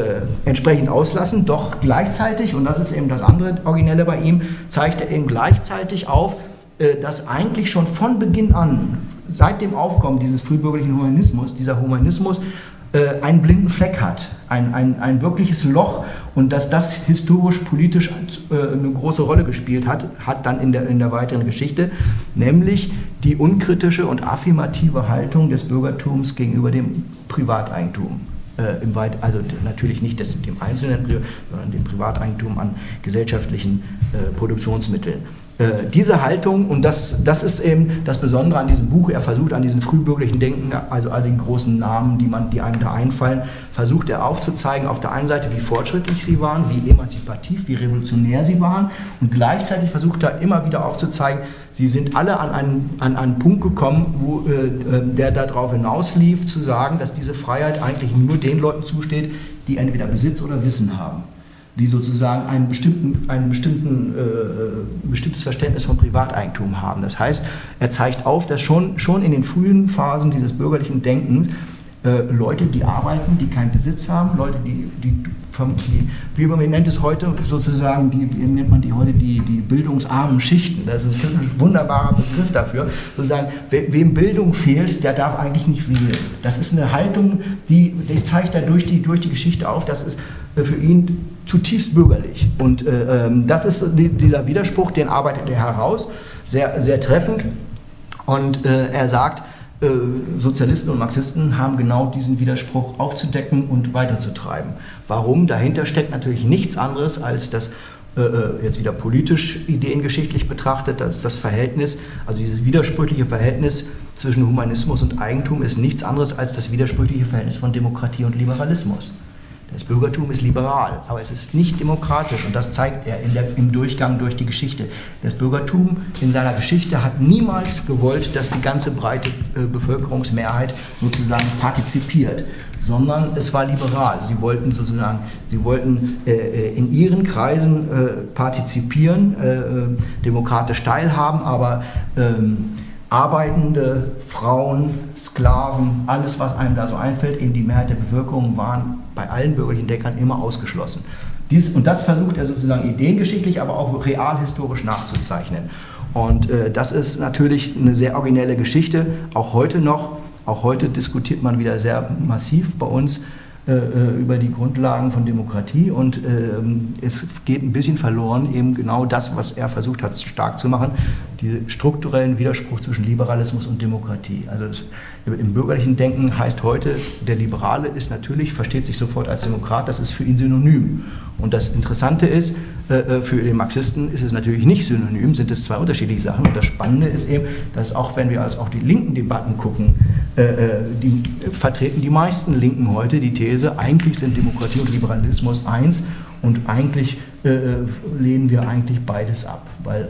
A: entsprechend auslassen. Doch gleichzeitig, und das ist eben das andere Originelle bei ihm, zeigt er eben gleichzeitig auf, äh, dass eigentlich schon von Beginn an, seit dem Aufkommen dieses frühbürgerlichen Humanismus, dieser Humanismus äh, einen blinden Fleck hat, ein, ein, ein wirkliches Loch und dass das historisch, politisch äh, eine große Rolle gespielt hat, hat dann in der, in der weiteren Geschichte, nämlich die unkritische und affirmative Haltung des Bürgertums gegenüber dem Privateigentum. Äh, im Weit, also natürlich nicht des, dem einzelnen, sondern dem Privateigentum an gesellschaftlichen äh, Produktionsmitteln. Äh, diese Haltung, und das, das ist eben das Besondere an diesem Buch, er versucht an diesen frühbürgerlichen Denken, also all den großen Namen, die, man, die einem da einfallen, versucht er aufzuzeigen, auf der einen Seite, wie fortschrittlich sie waren, wie emanzipativ, wie revolutionär sie waren, und gleichzeitig versucht er immer wieder aufzuzeigen, sie sind alle an einen, an einen Punkt gekommen, wo, äh, äh der darauf hinauslief, zu sagen, dass diese Freiheit eigentlich nur den Leuten zusteht, die entweder Besitz oder Wissen haben die sozusagen einen bestimmten, ein bestimmten, äh, äh, bestimmtes Verständnis von Privateigentum haben. Das heißt, er zeigt auf, dass schon, schon in den frühen Phasen dieses bürgerlichen Denkens äh, Leute, die arbeiten, die keinen Besitz haben, Leute, die, die, die wie man nennt es heute sozusagen, die, wie nennt man die heute, die, die bildungsarmen Schichten. Das ist ein wunderbarer Begriff dafür. Sozusagen, we, wem Bildung fehlt, der darf eigentlich nicht wählen. Das ist eine Haltung, die, das zeigt er durch die, durch die Geschichte auf, das ist für ihn zutiefst bürgerlich. Und äh, ähm, das ist die, dieser Widerspruch, den arbeitet er heraus, sehr, sehr treffend. Und äh, er sagt, Sozialisten und Marxisten haben genau diesen Widerspruch aufzudecken und weiterzutreiben. Warum? Dahinter steckt natürlich nichts anderes als das äh, äh, jetzt wieder politisch ideengeschichtlich betrachtet, dass das Verhältnis, also dieses widersprüchliche Verhältnis zwischen Humanismus und Eigentum ist nichts anderes als das widersprüchliche Verhältnis von Demokratie und Liberalismus. Das Bürgertum ist liberal, aber es ist nicht demokratisch und das zeigt er der, im Durchgang durch die Geschichte. Das Bürgertum in seiner Geschichte hat niemals gewollt, dass die ganze breite äh, Bevölkerungsmehrheit sozusagen partizipiert, sondern es war liberal. Sie wollten sozusagen, sie wollten äh, äh in ihren Kreisen äh, partizipieren, äh, äh, demokratisch teilhaben, aber ähm, Arbeitende, Frauen, Sklaven, alles, was einem da so einfällt, eben die Mehrheit der Bevölkerung waren bei allen bürgerlichen Denkern immer ausgeschlossen. Dies, und das versucht er sozusagen ideengeschichtlich, aber auch realhistorisch nachzuzeichnen. Und äh, das ist natürlich eine sehr originelle Geschichte, auch heute noch. Auch heute diskutiert man wieder sehr massiv bei uns äh, äh, über die Grundlagen von Demokratie und ähm, es geht ein bisschen verloren, eben genau das, was er versucht hat, stark zu machen, den strukturellen Widerspruch zwischen Liberalismus und Demokratie. Also das, im bürgerlichen Denken heißt heute, der Liberale ist natürlich, versteht sich sofort als Demokrat, das ist für ihn synonym. Und das Interessante ist, äh, äh, für den Marxisten ist es natürlich nicht synonym, sind es zwei unterschiedliche Sachen. Und das Spannende ist eben, dass auch wenn wir als auf die linken Debatten gucken, äh, die vertreten die meisten Linken heute die These, eigentlich sind Demokratie und Liberalismus eins und eigentlich lehnen wir eigentlich beides ab. Weil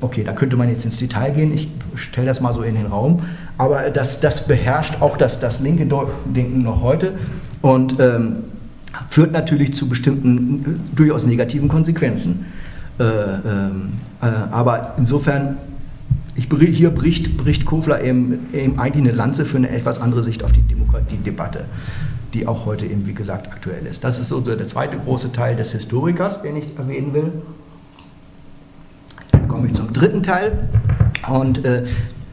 A: okay, da könnte man jetzt ins Detail gehen, ich stelle das mal so in den Raum, aber das, das beherrscht auch das, das linke Denken noch heute und ähm, führt natürlich zu bestimmten äh, durchaus negativen Konsequenzen. Äh, ähm, äh, aber insofern, ich, hier bricht, bricht Kofler eben, eben eigentlich eine Lanze für eine etwas andere Sicht auf die Demokratiedebatte, die auch heute eben, wie gesagt, aktuell ist. Das ist so der zweite große Teil des Historikers, den ich erwähnen will. Komme ich zum dritten Teil. Und äh,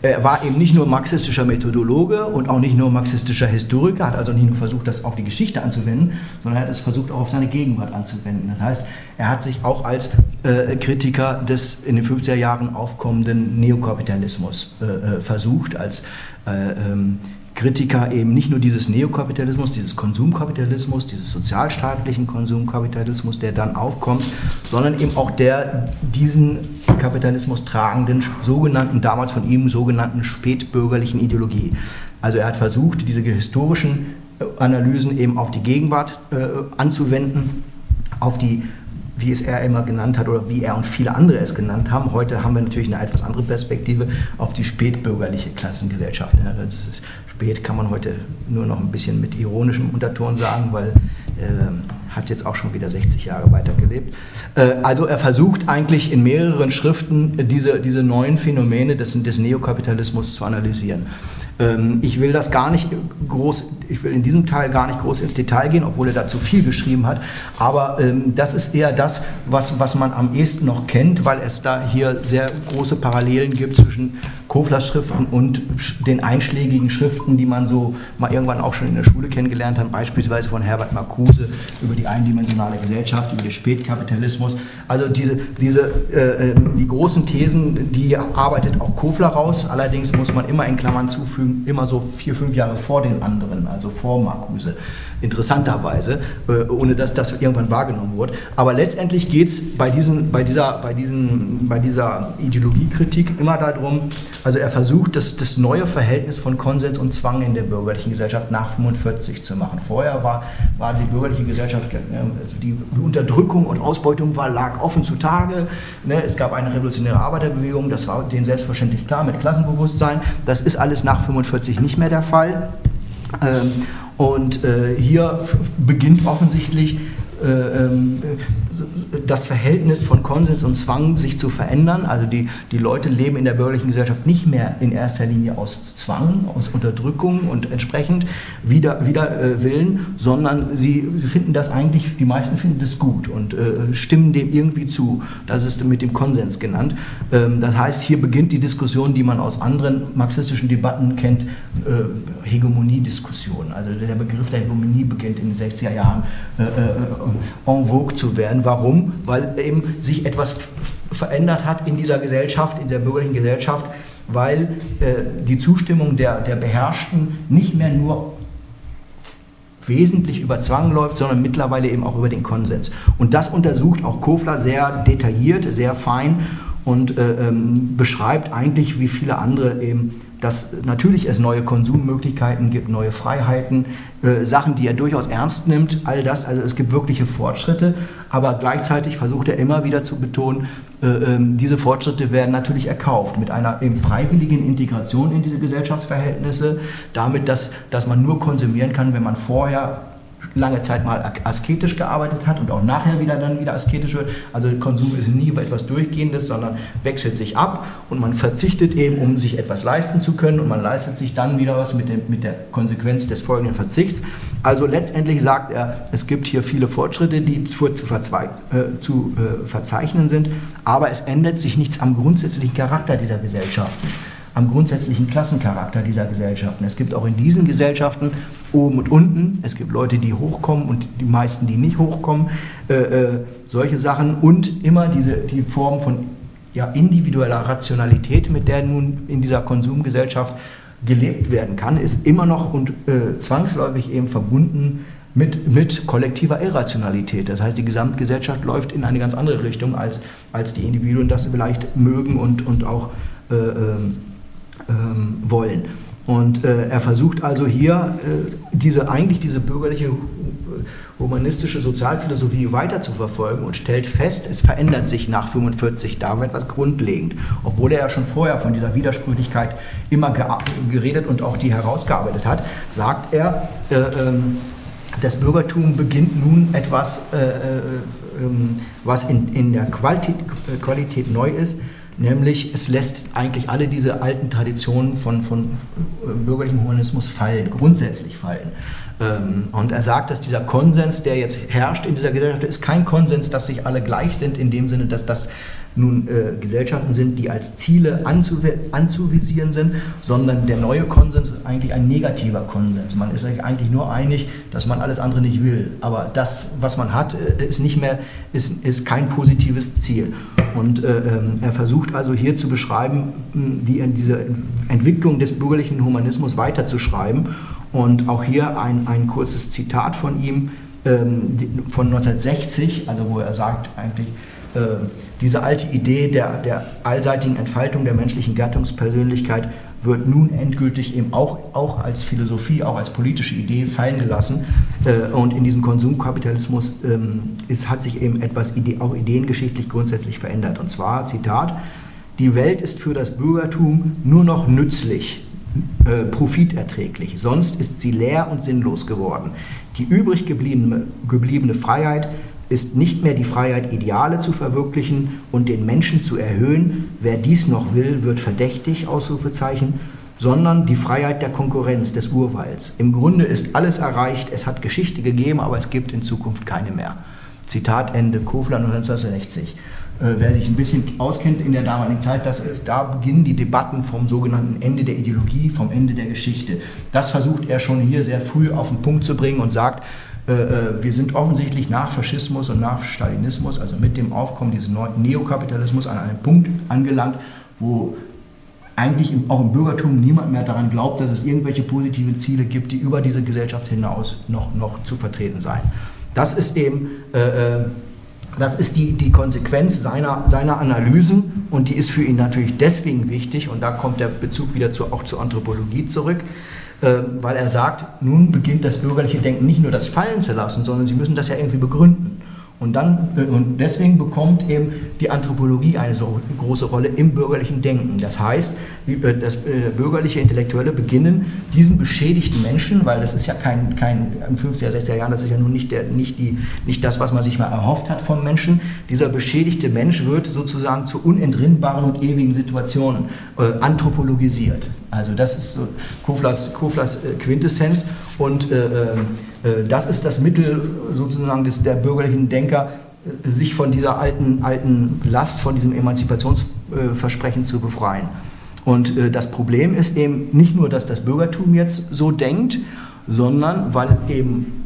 A: er war eben nicht nur marxistischer Methodologe und auch nicht nur marxistischer Historiker, hat also nicht nur versucht, das auf die Geschichte anzuwenden, sondern er hat es versucht, auch auf seine Gegenwart anzuwenden. Das heißt, er hat sich auch als äh, Kritiker des in den 50er Jahren aufkommenden Neokapitalismus äh, äh versucht, als äh, ähm, Kritiker eben nicht nur dieses Neokapitalismus, dieses Konsumkapitalismus, dieses sozialstaatlichen Konsumkapitalismus, der dann aufkommt, sondern eben auch der diesen Kapitalismus tragenden, sogenannten, damals von ihm sogenannten spätbürgerlichen Ideologie. Also er hat versucht, diese historischen äh, Analysen eben auf die Gegenwart äh, anzuwenden, auf die wie es er immer genannt hat oder wie er und viele andere es genannt haben. Heute haben wir natürlich eine etwas andere Perspektive auf die spätbürgerliche Klassengesellschaft. Spät kann man heute nur noch ein bisschen mit ironischem Unterton sagen, weil hat jetzt auch schon wieder 60 Jahre weitergelebt. Äh, also er versucht eigentlich in mehreren Schriften diese, diese neuen Phänomene des, des Neokapitalismus zu analysieren. Ähm, ich will das gar nicht groß, ich will in diesem Teil gar nicht groß ins Detail gehen, obwohl er da zu viel geschrieben hat. Aber ähm, das ist eher das, was, was man am ehesten noch kennt, weil es da hier sehr große Parallelen gibt zwischen Koflers Schriften und den einschlägigen Schriften, die man so mal irgendwann auch schon in der Schule kennengelernt hat, beispielsweise von Herbert Marcuse über die eindimensionale Gesellschaft, über den Spätkapitalismus. Also diese, diese äh, ähm, die großen Thesen, die arbeitet auch Kofler raus. Allerdings muss man immer in Klammern zufügen, immer so vier, fünf Jahre vor den anderen, also vor Marcuse interessanterweise, äh, ohne dass das irgendwann wahrgenommen wurde. Aber letztendlich geht es bei, bei, dieser, bei, bei dieser Ideologiekritik immer darum, also er versucht, das, das neue Verhältnis von Konsens und Zwang in der bürgerlichen Gesellschaft nach 45 zu machen. Vorher war, war die bürgerliche Gesellschaft, also die Unterdrückung und Ausbeutung war, lag offen zutage. Ne? Es gab eine revolutionäre Arbeiterbewegung, das war denen selbstverständlich klar mit Klassenbewusstsein. Das ist alles nach 45 nicht mehr der Fall. Und äh, hier beginnt offensichtlich äh, ähm, das Verhältnis von Konsens und Zwang sich zu verändern. Also die, die Leute leben in der bürgerlichen Gesellschaft nicht mehr in erster Linie aus Zwang, aus Unterdrückung und entsprechend wider, wider äh, Willen, sondern sie, sie, finden das eigentlich, die meisten finden das gut und äh, stimmen dem irgendwie zu. Das ist mit dem Konsens genannt. Ähm, das heißt, hier beginnt die Diskussion, die man aus anderen marxistischen Debatten kennt, äh, Hegemoniediskussion. Also der Begriff der Hegemonie beginnt in den 60er Jahren äh, äh, en vogue zu werden. Warum? Weil eben sich etwas verändert hat in dieser Gesellschaft, in der bürgerlichen Gesellschaft, weil äh, die Zustimmung der, der Beherrschten nicht mehr nur wesentlich über Zwang läuft, sondern mittlerweile eben auch über den Konsens. Und das untersucht auch Kofler sehr detailliert, sehr fein und äh, ähm, beschreibt eigentlich wie viele andere eben dass natürlich es neue Konsummöglichkeiten gibt, neue Freiheiten, äh, Sachen, die er durchaus ernst nimmt, all das. Also es gibt wirkliche Fortschritte, aber gleichzeitig versucht er immer wieder zu betonen, äh, äh, diese Fortschritte werden natürlich erkauft mit einer freiwilligen Integration in diese Gesellschaftsverhältnisse, damit, dass, dass man nur konsumieren kann, wenn man vorher lange Zeit mal asketisch gearbeitet hat und auch nachher wieder dann wieder asketisch wird. Also Konsum ist nie etwas Durchgehendes, sondern wechselt sich ab und man verzichtet eben, um sich etwas leisten zu können und man leistet sich dann wieder was mit, dem, mit der Konsequenz des folgenden Verzichts. Also letztendlich sagt er, es gibt hier viele Fortschritte, die zu, äh, zu äh, verzeichnen sind, aber es ändert sich nichts am grundsätzlichen Charakter dieser Gesellschaften am grundsätzlichen Klassencharakter dieser Gesellschaften. Es gibt auch in diesen Gesellschaften oben und unten, es gibt Leute, die hochkommen und die meisten, die nicht hochkommen, äh, äh, solche Sachen und immer diese, die Form von ja, individueller Rationalität, mit der nun in dieser Konsumgesellschaft gelebt werden kann, ist immer noch und äh, zwangsläufig eben verbunden mit, mit kollektiver Irrationalität. Das heißt, die Gesamtgesellschaft läuft in eine ganz andere Richtung, als, als die Individuen das vielleicht mögen und, und auch äh, ähm, wollen. Und äh, er versucht also hier äh, diese, eigentlich diese bürgerliche, humanistische Sozialphilosophie weiter zu verfolgen und stellt fest, es verändert sich nach 45 da etwas grundlegend. Obwohl er ja schon vorher von dieser Widersprüchlichkeit immer geredet und auch die herausgearbeitet hat, sagt er, äh, ähm, das Bürgertum beginnt nun etwas, äh, äh, ähm, was in, in der Qualität, Qualität neu ist, nämlich es lässt eigentlich alle diese alten Traditionen von, von äh, bürgerlichem Humanismus fallen, grundsätzlich fallen. Ähm, und er sagt, dass dieser Konsens, der jetzt herrscht in dieser Gesellschaft, ist kein Konsens, dass sich alle gleich sind, in dem Sinne, dass das nun äh, Gesellschaften sind, die als Ziele anzuvisieren sind, sondern der neue Konsens ist eigentlich ein negativer Konsens. Man ist sich eigentlich nur einig, dass man alles andere nicht will. Aber das, was man hat, äh, ist nicht mehr, ist, ist kein positives Ziel. Und äh, ähm, er versucht also hier zu beschreiben, die, diese Entwicklung des bürgerlichen Humanismus weiterzuschreiben. Und auch hier ein, ein kurzes Zitat von ihm ähm, von 1960, also wo er sagt eigentlich, äh, diese alte Idee der, der allseitigen Entfaltung der menschlichen Gattungspersönlichkeit wird nun endgültig eben auch, auch als Philosophie, auch als politische Idee fallen gelassen. Äh, und in diesem Konsumkapitalismus ähm, ist, hat sich eben etwas auch ideengeschichtlich grundsätzlich verändert. Und zwar, Zitat, die Welt ist für das Bürgertum nur noch nützlich, äh, profiterträglich, sonst ist sie leer und sinnlos geworden. Die übrig gebliebene, gebliebene Freiheit ist nicht mehr die Freiheit, Ideale zu verwirklichen und den Menschen zu erhöhen. Wer dies noch will, wird verdächtig, Ausrufezeichen, sondern die Freiheit der Konkurrenz, des Urwalds. Im Grunde ist alles erreicht, es hat Geschichte gegeben, aber es gibt in Zukunft keine mehr. Zitat Ende, Kofler 1960. Äh, wer sich ein bisschen auskennt in der damaligen Zeit, das, da beginnen die Debatten vom sogenannten Ende der Ideologie, vom Ende der Geschichte. Das versucht er schon hier sehr früh auf den Punkt zu bringen und sagt, wir sind offensichtlich nach Faschismus und nach Stalinismus, also mit dem Aufkommen dieses Neokapitalismus, an einem Punkt angelangt, wo eigentlich auch im Bürgertum niemand mehr daran glaubt, dass es irgendwelche positive Ziele gibt, die über diese Gesellschaft hinaus noch, noch zu vertreten seien. Das ist eben äh, äh das ist die, die Konsequenz seiner, seiner Analysen und die ist für ihn natürlich deswegen wichtig und da kommt der Bezug wieder zu, auch zur Anthropologie zurück, äh, weil er sagt, nun beginnt das bürgerliche Denken nicht nur das fallen zu lassen, sondern sie müssen das ja irgendwie begründen. Und, dann, äh, und deswegen bekommt eben die Anthropologie eine so große Rolle im bürgerlichen Denken. Das heißt, äh, das bürgerliche Intellektuelle beginnen, diesen beschädigten Menschen, weil das ist ja kein, kein in 50er, 60er Jahren, das ist ja nun nicht, der, nicht, die, nicht das, was man sich mal erhofft hat vom Menschen. Dieser beschädigte Mensch wird sozusagen zu unentrinnbaren und ewigen Situationen äh, anthropologisiert. Also das ist so Koflers, Koflers Quintessenz und äh, äh, das ist das Mittel sozusagen des, der bürgerlichen Denker, äh, sich von dieser alten, alten Last, von diesem Emanzipationsversprechen zu befreien. Und äh, das Problem ist eben nicht nur, dass das Bürgertum jetzt so denkt, sondern weil eben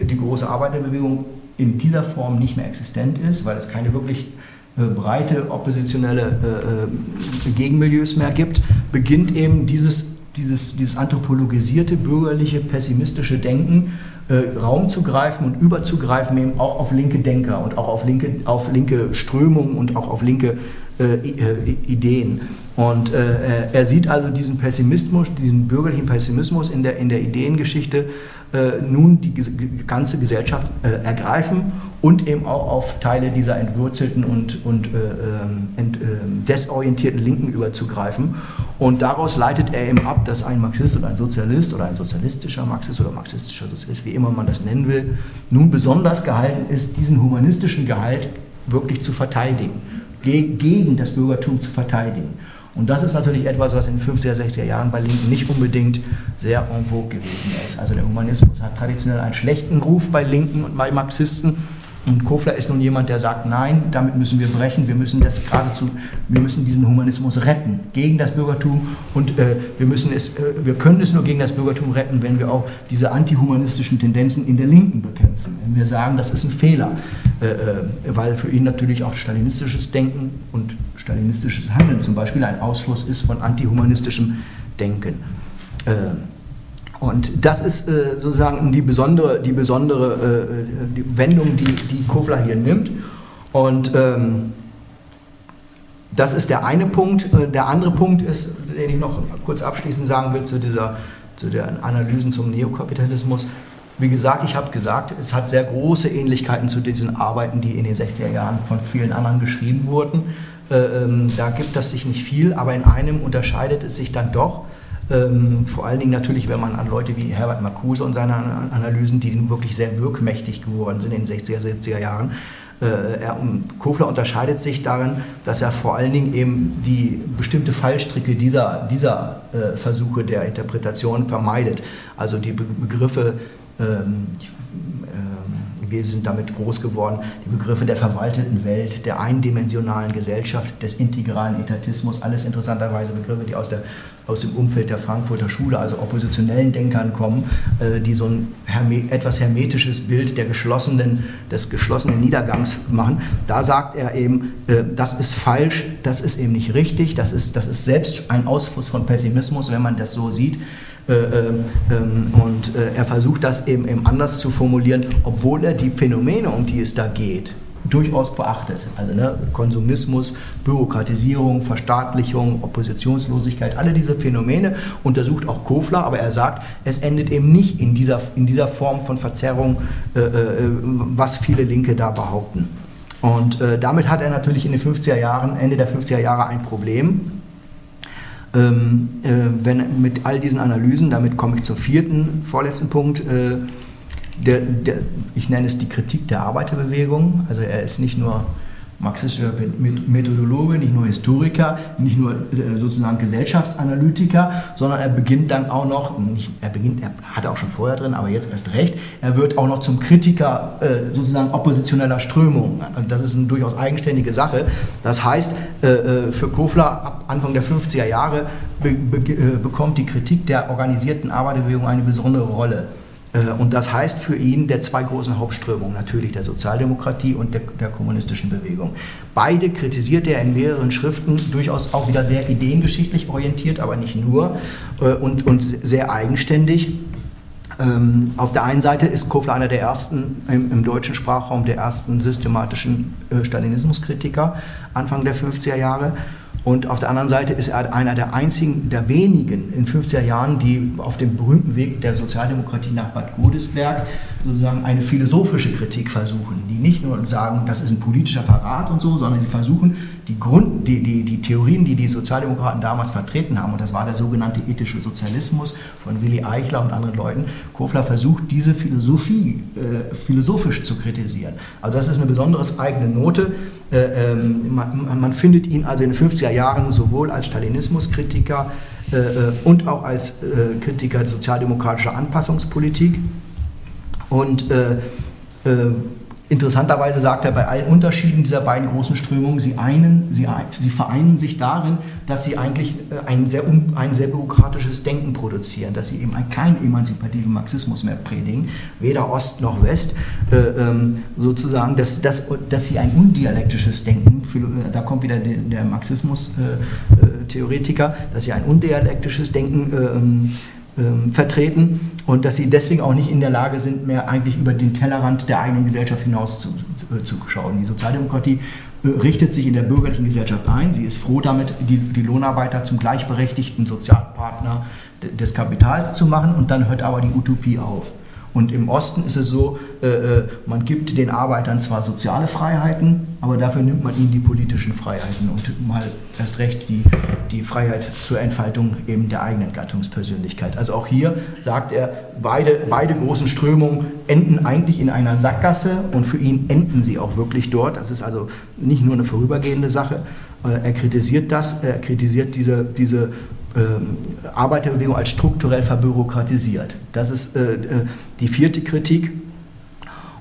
A: die große Arbeiterbewegung in dieser Form nicht mehr existent ist, weil es keine wirklich breite oppositionelle Gegenmilieus mehr gibt, beginnt eben dieses, dieses, dieses anthropologisierte, bürgerliche, pessimistische Denken äh, Raum zu greifen und überzugreifen, eben auch auf linke Denker und auch auf linke, auf linke Strömungen und auch auf linke Ideen. Und äh, er sieht also diesen Pessimismus, diesen bürgerlichen Pessimismus in der, in der Ideengeschichte äh, nun die ganze Gesellschaft äh, ergreifen und eben auch auf Teile dieser entwurzelten und, und äh, ähm, ent, ähm, desorientierten Linken überzugreifen. Und daraus leitet er eben ab, dass ein Marxist oder ein Sozialist oder ein sozialistischer Marxist oder marxistischer Sozialist, wie immer man das nennen will, nun besonders gehalten ist, diesen humanistischen Gehalt wirklich zu verteidigen, gegen das Bürgertum zu verteidigen. Und das ist natürlich etwas, was in den 50er, 60er Jahren bei Linken nicht unbedingt sehr en vogue gewesen ist. Also der Humanismus hat traditionell einen schlechten Ruf bei Linken und bei Marxisten. Und Kofler ist nun jemand, der sagt, nein, damit müssen wir brechen, wir müssen das geradezu, wir müssen diesen Humanismus retten gegen das Bürgertum und äh, wir, müssen es, äh, wir können es nur gegen das Bürgertum retten, wenn wir auch diese antihumanistischen Tendenzen in der Linken bekämpfen. Wenn wir sagen, das ist ein Fehler, äh, äh weil für ihn natürlich auch stalinistisches Denken und stalinistisches Handeln zum Beispiel ein Ausfluss ist von antihumanistischem Denken. Äh, und das ist äh, sozusagen die besondere, die besondere äh, die Wendung, die, die Kofler hier nimmt. Und ähm, das ist der eine Punkt. Äh, der andere Punkt ist, den ich noch kurz abschließend sagen will zu, dieser, zu den Analysen zum Neokapitalismus. wie gesagt, ich habe gesagt, es hat sehr große Ähnlichkeiten zu diesen Arbeiten, die in den 60er Jahren von vielen anderen geschrieben wurden. Äh, ähm, da gibt es sich nicht viel, aber in einem unterscheidet es sich dann doch. Ähm, vor allen Dingen natürlich, wenn man an Leute wie Herbert Marcuse und seine Analysen, die wirklich sehr wirkmächtig geworden sind in den 60er, 70er Jahren, äh, er, Kofler unterscheidet sich darin, dass er vor allen Dingen eben die bestimmte Fallstricke dieser, dieser äh, Versuche der Interpretation vermeidet. Also die Begriffe, ähm, ähm, wir sind damit groß geworden, die Begriffe der verwalteten Welt, der eindimensionalen Gesellschaft, des integralen Etatismus, alles interessanterweise Begriffe, die aus der aus dem Umfeld der Frankfurter Schule, also oppositionellen Denkern kommen, äh, die so ein herme etwas hermetisches Bild der geschlossenen, des geschlossenen Niedergangs machen. Da sagt er eben, äh, das ist falsch, das ist eben nicht richtig, das ist, das ist selbst ein Ausfluss von Pessimismus, wenn man das so sieht. Äh, ähm, ähm, und er versucht das eben, eben anders zu formulieren, obwohl er die Phänomene, um die es da geht, durchaus beachtet. Also ne, Konsumismus, Bürokratisierung, Verstaatlichung, Oppositionslosigkeit, alle diese Phänomene untersucht auch Kofler, aber er sagt, es endet eben nicht in dieser, in dieser Form von Verzerrung, äh, äh, was viele Linke da behaupten. Und äh, damit hat er natürlich in den 50er Jahren, Ende der 50er Jahre ein Problem. Ähm, äh, wenn mit all diesen Analysen, damit komme ich zum vierten, vorletzten Punkt, äh, der, der, ich nenne es die Kritik der Arbeiterbewegung. Also er ist nicht nur marxistischer Methodologe, nicht nur Historiker, nicht nur äh, sozusagen Gesellschaftsanalytiker, sondern er beginnt dann auch noch, nicht, er beginnt, er hatte auch schon vorher drin, aber jetzt erst recht, er wird auch noch zum Kritiker äh, sozusagen oppositioneller Strömungen. Das ist eine durchaus eigenständige Sache. Das heißt, äh, für Kofler ab Anfang der 50er Jahre be be bekommt die Kritik der organisierten Arbeiterbewegung eine besondere Rolle. Äh, und das heißt für ihn der zwei großen Hauptströmungen, natürlich der Sozialdemokratie und der, der, kommunistischen Bewegung. Beide kritisiert er in mehreren Schriften, durchaus auch wieder sehr ideengeschichtlich orientiert, aber nicht nur, äh, und, und sehr eigenständig. Ähm, auf der einen Seite ist Kofler einer der ersten im, im deutschen Sprachraum, der ersten systematischen äh, Stalinismuskritiker Anfang der 50er Jahre. Und auf der anderen Seite ist er einer der einzigen, der wenigen in 50er Jahren, die auf dem berühmten Weg der Sozialdemokratie nach Bad Godesberg sozusagen eine philosophische Kritik versuchen, die nicht nur sagen, das ist ein politischer Verrat und so, sondern die versuchen, die, Grund, die, die, die Theorien, die die Sozialdemokraten damals vertreten haben, und das war der sogenannte ethische Sozialismus von Willy Eichler und anderen Leuten, Kofler versucht, diese Philosophie äh, philosophisch zu kritisieren. Also das ist eine besondere eigene Note. Äh, ähm, man, man, findet ihn also in den 50er Jahren sowohl als Stalinismuskritiker äh, äh, und auch als äh, Kritiker sozialdemokratischer Anpassungspolitik. Und äh, äh, Interessanterweise sagt er, bei allen Unterschieden dieser beiden großen Strömungen, sie, einen, sie, sie vereinen sich darin, dass sie eigentlich äh, ein sehr, ein sehr bürokratisches Denken produzieren, dass sie eben keinen emanzipativen Marxismus mehr predigen, weder Ost noch West, äh, ähm, sozusagen, dass, dass, dass sie ein undialektisches Denken, da kommt wieder der, der Marxismus-Theoretiker, äh, dass sie ein undialektisches Denken ähm, ähm, vertreten und dass sie deswegen auch nicht in der Lage sind, mehr eigentlich über den Tellerrand der eigenen Gesellschaft hinaus zu, zu, zu schauen. Die Sozialdemokratie äh, richtet sich in der bürgerlichen Gesellschaft ein. Sie ist froh damit, die, die Lohnarbeiter zum gleichberechtigten Sozialpartner des Kapitals zu machen und dann hört aber die Utopie auf. Und im Osten ist es so, äh, äh, man gibt den Arbeitern zwar soziale Freiheiten, aber dafür nimmt man ihnen die politischen Freiheiten und mal erst recht die, die Freiheit zur Entfaltung eben der eigenen Gattungspersönlichkeit. Also auch hier sagt er, beide, beide großen Strömungen enden eigentlich in einer Sackgasse und für ihn enden sie auch wirklich dort. Das ist also nicht nur eine vorübergehende Sache. Äh, er kritisiert das, er kritisiert diese, diese Arbeiterbewegung als strukturell verbürokratisiert. Das ist äh, äh, die vierte Kritik.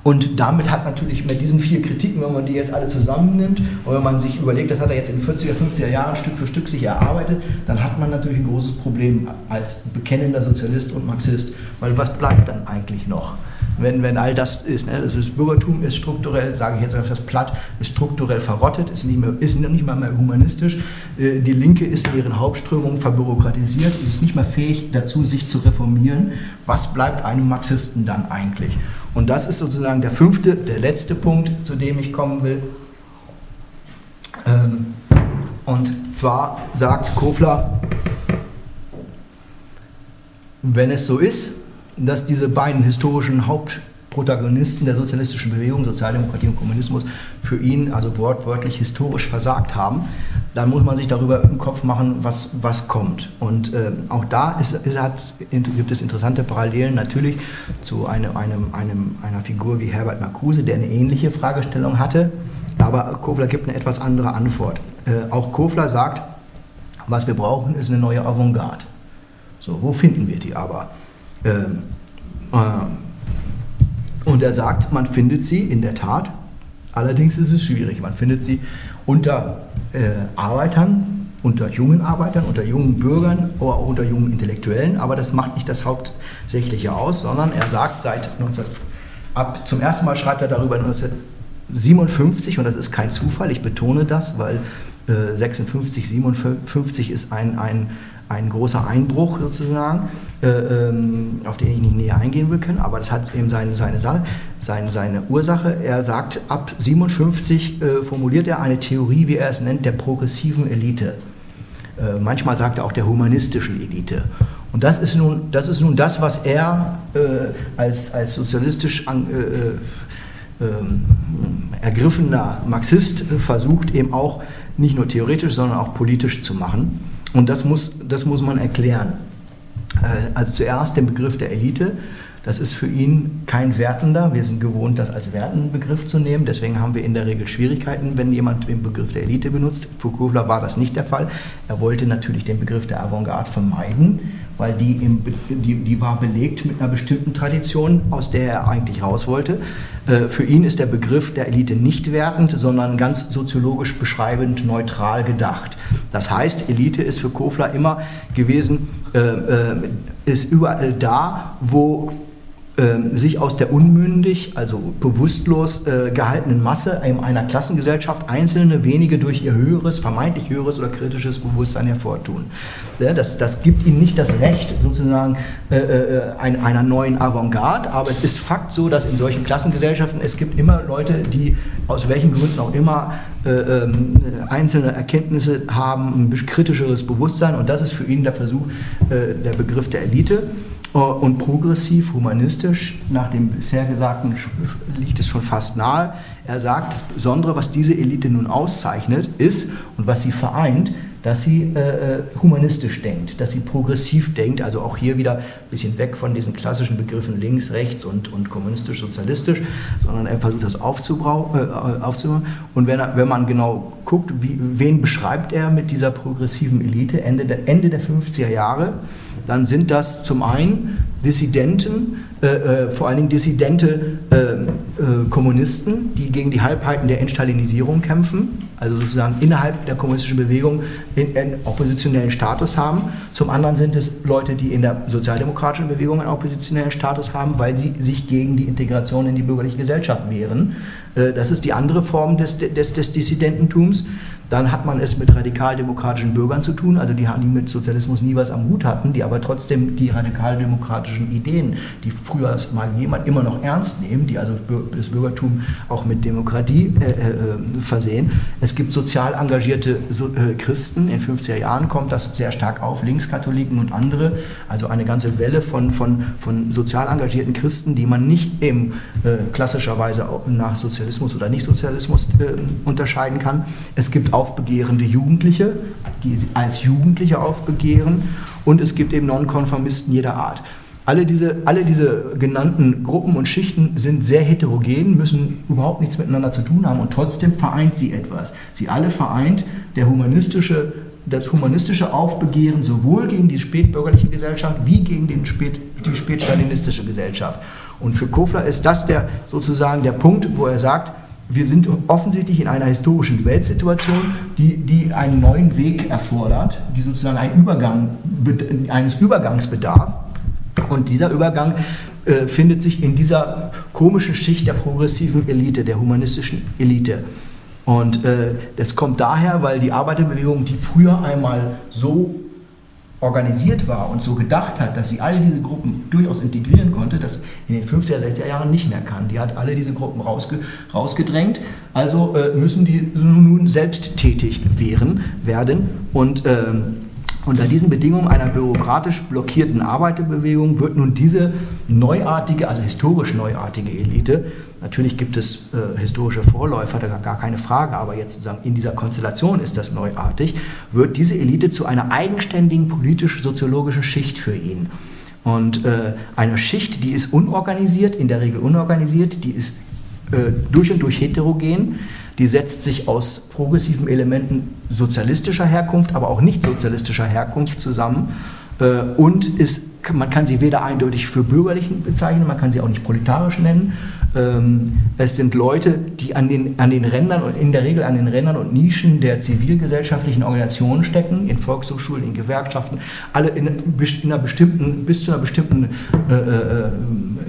A: Und damit hat natürlich mit diesen vier Kritiken, wenn man die jetzt alle zusammennimmt und wenn man sich überlegt, das hat er jetzt in 40er, 50er Jahren Stück für Stück sich erarbeitet, dann hat man natürlich ein großes Problem als bekennender Sozialist und Marxist. Weil was bleibt dann eigentlich noch? Wenn, wenn all das ist. Ne? Das Bürgertum ist strukturell, sage ich jetzt einfach das platt, ist strukturell verrottet, ist nicht, mehr, ist nicht mal mehr humanistisch. Äh, die Linke ist in ihren Hauptströmungen verbürokratisiert, ist nicht mehr fähig dazu, sich zu reformieren. Was bleibt einem Marxisten dann eigentlich? Und das ist sozusagen der fünfte, der letzte Punkt, zu dem ich kommen will. Ähm, und zwar sagt Kofler, wenn es so ist, dass diese beiden historischen Hauptprotagonisten der sozialistischen Bewegung, Sozialdemokratie und Kommunismus, für ihn also wortwörtlich historisch versagt haben, dann muss man sich darüber im Kopf machen, was, was kommt. Und äh, auch da ist, ist, gibt es interessante Parallelen natürlich zu einem, einem, einem, einer Figur wie Herbert Marcuse, der eine ähnliche Fragestellung hatte, aber Kofler gibt eine etwas andere Antwort. Äh, auch Kofler sagt, was wir brauchen, ist eine neue Avantgarde. So, wo finden wir die aber? Ähm, äh, und er sagt, man findet sie in der Tat, allerdings ist es schwierig. Man findet sie unter äh, Arbeitern, unter jungen Arbeitern, unter jungen Bürgern oder auch unter jungen Intellektuellen, aber das macht nicht das Hauptsächliche aus, sondern er sagt seit 19, ab, zum ersten Mal schreibt er darüber 1957 und das ist kein Zufall, ich betone das, weil äh, 56, 57 ist ein, ein ein großer Einbruch sozusagen, äh, ähm, auf den ich nicht näher eingehen will können, aber das hat eben seine, seine, seine, seine Ursache. Er sagt, ab 57 äh, formuliert er eine Theorie, wie er es nennt, der progressiven Elite. Äh, manchmal sagt er auch der humanistischen Elite. Und das ist nun das, ist nun das was er äh, als, als sozialistisch an, äh, äh, ähm, ergriffener Marxist versucht, eben auch nicht nur theoretisch, sondern auch politisch zu machen. Und das muss, das muss man erklären. Äh, also zuerst den Begriff der Elite. Das ist für ihn kein wertender. Wir sind gewohnt, das als wertenden Begriff zu nehmen. Deswegen haben wir in der Regel Schwierigkeiten, wenn jemand den Begriff der Elite benutzt. Für Kofler war das nicht der Fall. Er wollte natürlich den Begriff der Avantgarde vermeiden weil die, im, die, die war belegt mit einer bestimmten Tradition, aus der er eigentlich raus wollte. Äh, für ihn ist der Begriff der Elite nicht wertend, sondern ganz soziologisch beschreibend neutral gedacht. Das heißt, Elite ist für Kofler immer gewesen, äh, äh, ist überall da, wo sich aus der unmündig, also bewusstlos äh, gehaltenen Masse einer Klassengesellschaft einzelne wenige durch ihr höheres, vermeintlich höheres oder kritisches Bewusstsein hervortun. Ja, das, das gibt ihnen nicht das Recht sozusagen äh, äh, einer neuen Avantgarde, aber es ist Fakt so, dass in solchen Klassengesellschaften es gibt immer Leute, die aus welchen Gründen auch immer äh, ähm, einzelne Erkenntnisse haben, ein kritischeres Bewusstsein und das ist für ihn der Versuch, äh, der Begriff der Elite. Äh, und progressiv, humanistisch, nach dem bisher Gesagten liegt es schon fast nahe. Er sagt, das Besondere, was diese Elite nun auszeichnet, ist und was sie vereint, dass sie äh, äh, humanistisch denkt, dass sie progressiv denkt, also auch hier wieder ein bisschen weg von diesen klassischen Begriffen links, rechts und, und kommunistisch, sozialistisch, sondern er versucht das aufzubauen. Äh, aufzubauen. Und wenn, wenn man genau guckt, wie, wen beschreibt er mit dieser progressiven Elite Ende der, Ende der 50er Jahre, dann sind das zum einen Dissidenten, äh, äh, vor allen Dingen dissidente äh, äh, Kommunisten, die gegen die Halbheiten der Entstalinisierung kämpfen, also sozusagen innerhalb der kommunistischen Bewegung einen oppositionellen Status haben. Zum anderen sind es Leute, die in der sozialdemokratischen Bewegung einen oppositionellen Status haben, weil sie sich gegen die Integration in die bürgerliche Gesellschaft wehren. Äh, das ist die andere Form des, des, des Dissidententums. Dann hat man es mit radikaldemokratischen Bürgern zu tun, also die, die mit Sozialismus nie was am Hut hatten, die aber trotzdem die radikaldemokratischen Ideen, die früher mal jemand immer noch ernst nehmen, die also das Bürgertum auch mit Demokratie äh, äh, versehen. Es gibt sozial engagierte so, äh, Christen, in 50er Jahren kommt das sehr stark auf, Linkskatholiken und andere, also eine ganze Welle von, von, von sozial engagierten Christen, die man nicht eben äh, klassischerweise nach Sozialismus oder Nichtsozialismus äh, unterscheiden kann. Es gibt auch aufbegehrende Jugendliche, die als Jugendliche aufbegehren und es gibt eben Nonkonformisten jeder Art. Alle diese, alle diese genannten Gruppen und Schichten sind sehr heterogen, müssen überhaupt nichts miteinander zu tun haben und trotzdem vereint sie etwas. Sie alle vereint der humanistische, das humanistische Aufbegehren sowohl gegen die spätbürgerliche Gesellschaft wie gegen den Spät, die spätstalinistische Gesellschaft. Und für Kofler ist das der, sozusagen der Punkt, wo er sagt, wir sind offensichtlich in einer historischen Weltsituation, die, die einen neuen Weg erfordert, die sozusagen einen Übergang, eines Übergangs bedarf. Und dieser Übergang äh, findet sich in dieser komischen Schicht der progressiven Elite, der humanistischen Elite. Und äh, das kommt daher, weil die Arbeiterbewegung, die früher einmal so organisiert war und so gedacht hat, dass sie all diese Gruppen durchaus integrieren konnte, das in den 50er, 60er Jahren nicht mehr kann. Die hat alle diese Gruppen rausge rausgedrängt, also äh, müssen die nun selbst tätig werden. werden. Und ähm, Unter diesen Bedingungen einer bürokratisch blockierten Arbeiterbewegung wird nun diese neuartige, also historisch neuartige Elite, natürlich gibt es äh, historische Vorläufer, da gar keine Frage, aber jetzt sozusagen in dieser Konstellation ist das neuartig, wird diese Elite zu einer eigenständigen politisch-soziologischen Schicht für ihn. Und äh, eine Schicht, die ist unorganisiert, in der Regel unorganisiert, die ist äh, durch und durch heterogen, die setzt sich aus progressiven Elementen sozialistischer Herkunft, aber auch nicht sozialistischer Herkunft zusammen äh, und ist, man kann sie weder eindeutig für bürgerlich bezeichnen, man kann sie auch nicht proletarisch nennen. Ähm, es sind Leute, die an den, an den Rändern und in der Regel an den Rändern und Nischen der zivilgesellschaftlichen Organisationen stecken, in Volkshochschulen, in Gewerkschaften, alle in, in einer bestimmten, bis zu einer bestimmten äh, äh,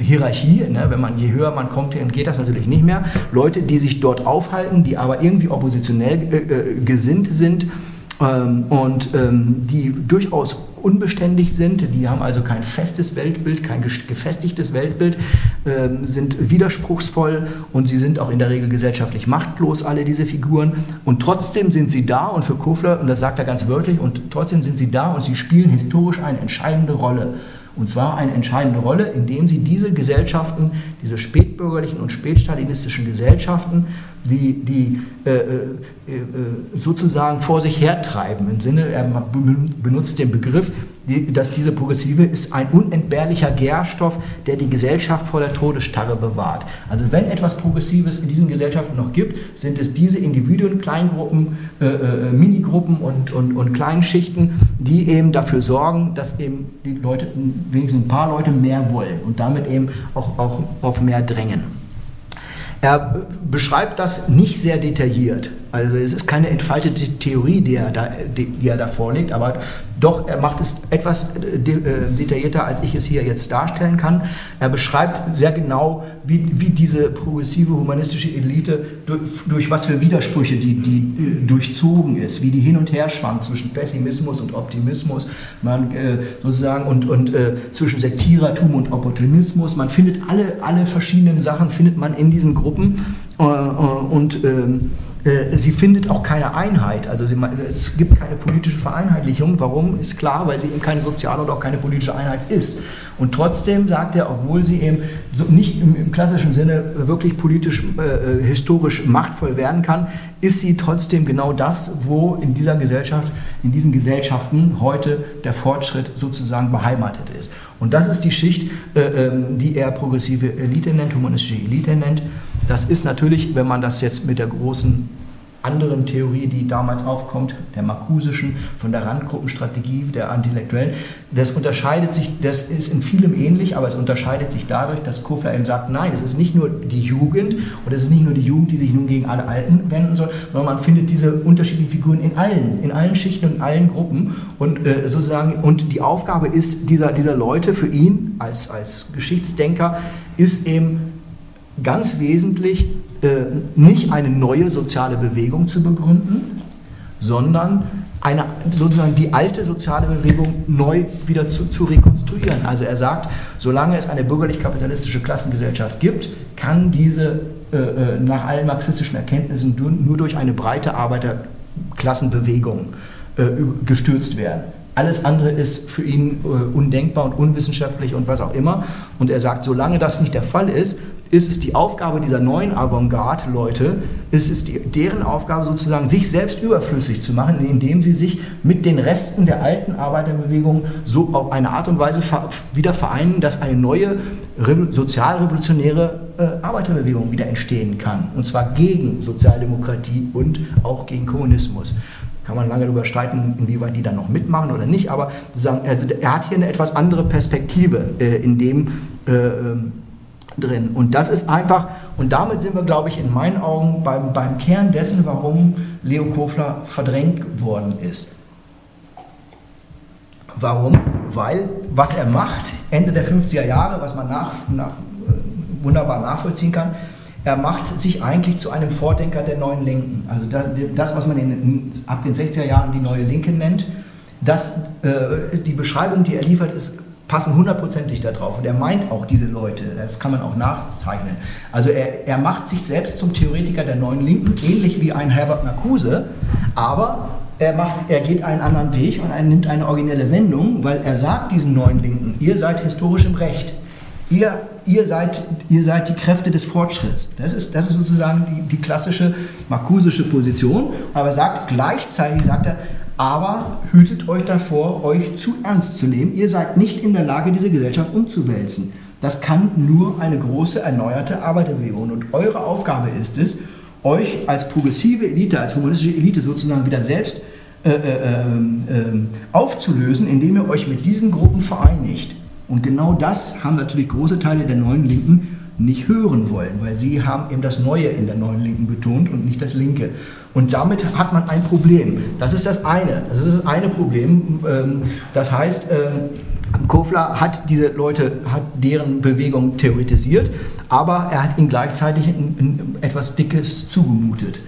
A: Hierarchie. Ne? Wenn man je höher man kommt, geht das natürlich nicht mehr. Leute, die sich dort aufhalten, die aber irgendwie oppositionell äh, äh gesinnt sind ähm, und ähm, die durchaus unbeständig sind, die haben also kein festes Weltbild, kein gefestigtes Weltbild, äh, sind widerspruchsvoll und sie sind auch in der Regel gesellschaftlich machtlos, alle diese Figuren. Und trotzdem sind sie da und für Kofler, und das sagt er ganz wörtlich, und trotzdem sind sie da und sie spielen historisch eine entscheidende Rolle. Und zwar eine entscheidende Rolle, indem sie diese Gesellschaften, diese spätbürgerlichen und spätstalinistischen Gesellschaften, die, die äh, äh, äh, sozusagen vor sich hertreiben. Im Sinne, er benutzt den Begriff, dass diese Progressive ist ein unentbehrlicher Gärstoff, der die Gesellschaft vor der Todesstarre bewahrt. Also wenn etwas Progressives in diesen Gesellschaften noch gibt, sind es diese Individuen, Kleingruppen, äh, äh, Minigruppen und, und, und Kleinschichten, die eben dafür sorgen, dass eben die Leute, wenigstens ein paar Leute mehr wollen und damit eben auch, auch auf mehr drängen. Er beschreibt das nicht sehr detailliert. Also es ist keine entfaltete Theorie, die er da, die, die er da vorlegt, aber doch, er macht es etwas äh, äh, detaillierter, als ich es hier jetzt darstellen kann. Er beschreibt sehr genau, wie, wie diese progressive humanistische Elite, durch, durch was für Widersprüche die, die äh, durchzogen ist, wie die hin und her schwankt zwischen Pessimismus und Optimismus, man, äh, sozusagen, und, und äh, zwischen Sektierertum und Opportunismus. Man findet alle, alle verschiedenen Sachen, findet man in diesen Gruppen. Äh, und ähm, äh, sie findet auch keine Einheit, also sie, es gibt keine politische Vereinheitlichung. Warum? Ist klar, weil sie eben keine soziale und auch keine politische Einheit ist. Und trotzdem sagt er, obwohl sie eben so nicht im, im, klassischen Sinne wirklich politisch, äh, äh, historisch machtvoll werden kann, ist sie trotzdem genau das, wo in dieser Gesellschaft, in diesen Gesellschaften heute der Fortschritt sozusagen beheimatet ist. Und das ist die Schicht, äh, ähm, die er progressive Elite nennt, humanistische Elite nennt. Das ist natürlich, wenn man das jetzt mit der großen anderen Theorie, die damals aufkommt, der markusischen, von der Randgruppenstrategie der Intellektuellen. Das unterscheidet sich, das ist in vielem ähnlich, aber es unterscheidet sich dadurch, dass Kofler eben sagt, nein, es ist nicht nur die Jugend oder es ist nicht nur die Jugend, die sich nun gegen alle Alten wenden soll, sondern man findet diese unterschiedlichen Figuren in allen, in allen Schichten und in allen Gruppen und äh, sozusagen, und die Aufgabe ist dieser, dieser Leute für ihn als, als Geschichtsdenker, ist eben ganz wesentlich äh, nicht eine neue soziale Bewegung zu begründen, sondern eine, sozusagen die alte soziale Bewegung neu wieder zu, zu rekonstruieren. Also er sagt, solange es eine bürgerlich-kapitalistische Klassengesellschaft gibt, kann diese äh, äh nach allen marxistischen Erkenntnissen nur durch eine breite Arbeiterklassenbewegung äh, gestürzt werden. Alles andere ist für ihn äh, undenkbar und unwissenschaftlich und was auch immer. Und er sagt, solange das nicht der Fall ist, ist es die Aufgabe dieser neuen Avantgarde-Leute, ist es die, deren Aufgabe sozusagen, sich selbst überflüssig zu machen, indem sie sich mit den Resten der alten Arbeiterbewegung so auf eine Art und Weise wieder vereinen, dass eine neue sozialrevolutionäre äh, Arbeiterbewegung wieder entstehen kann. Und zwar gegen Sozialdemokratie und auch gegen Kommunismus kann man lange darüber streiten, inwieweit die dann noch mitmachen oder nicht, aber sozusagen, also er hat hier eine etwas andere Perspektive, äh, in dem äh, ähm, drin. Und das ist einfach, und damit sind wir, glaube ich, in meinen Augen beim, beim Kern dessen, warum Leo Kofler verdrängt worden ist. Warum? Weil, was er macht, Ende der 50er Jahre, was man nach, nach, wunderbar nachvollziehen kann, er macht sich eigentlich zu einem Vordenker der neuen Linken. Also das, was man in, ab den 60er Jahren die neue Linke nennt, das, äh, die Beschreibung, die er liefert, ist passen hundertprozentig darauf. Und er meint auch diese Leute, das kann man auch nachzeichnen. Also er, er macht sich selbst zum Theoretiker der neuen Linken, ähnlich wie ein Herbert Marcuse, aber er, macht, er geht einen anderen Weg und er nimmt eine originelle Wendung, weil er sagt diesen neuen Linken, ihr seid historisch im Recht. Ihr, ihr, seid, ihr seid die Kräfte des Fortschritts. Das ist, das ist sozusagen die, die klassische markusische Position. Aber er sagt gleichzeitig, sagt er, aber hütet euch davor, euch zu ernst zu nehmen. Ihr seid nicht in der Lage, diese Gesellschaft umzuwälzen. Das kann nur eine große, erneuerte Arbeiterbewegung. Und eure Aufgabe ist es, euch als progressive Elite, als humanistische Elite sozusagen wieder selbst äh, äh, äh, aufzulösen, indem ihr euch mit diesen Gruppen vereinigt. Und genau das haben natürlich große Teile der neuen Linken nicht hören wollen, weil sie haben eben das Neue in der neuen Linken betont und nicht das Linke. Und damit hat man ein Problem. Das ist das eine. Das ist das eine Problem. Ähm, das heißt, ähm, Kofler hat diese Leute, hat deren Bewegung theoretisiert, aber er hat ihnen gleichzeitig etwas Dickes zugemutet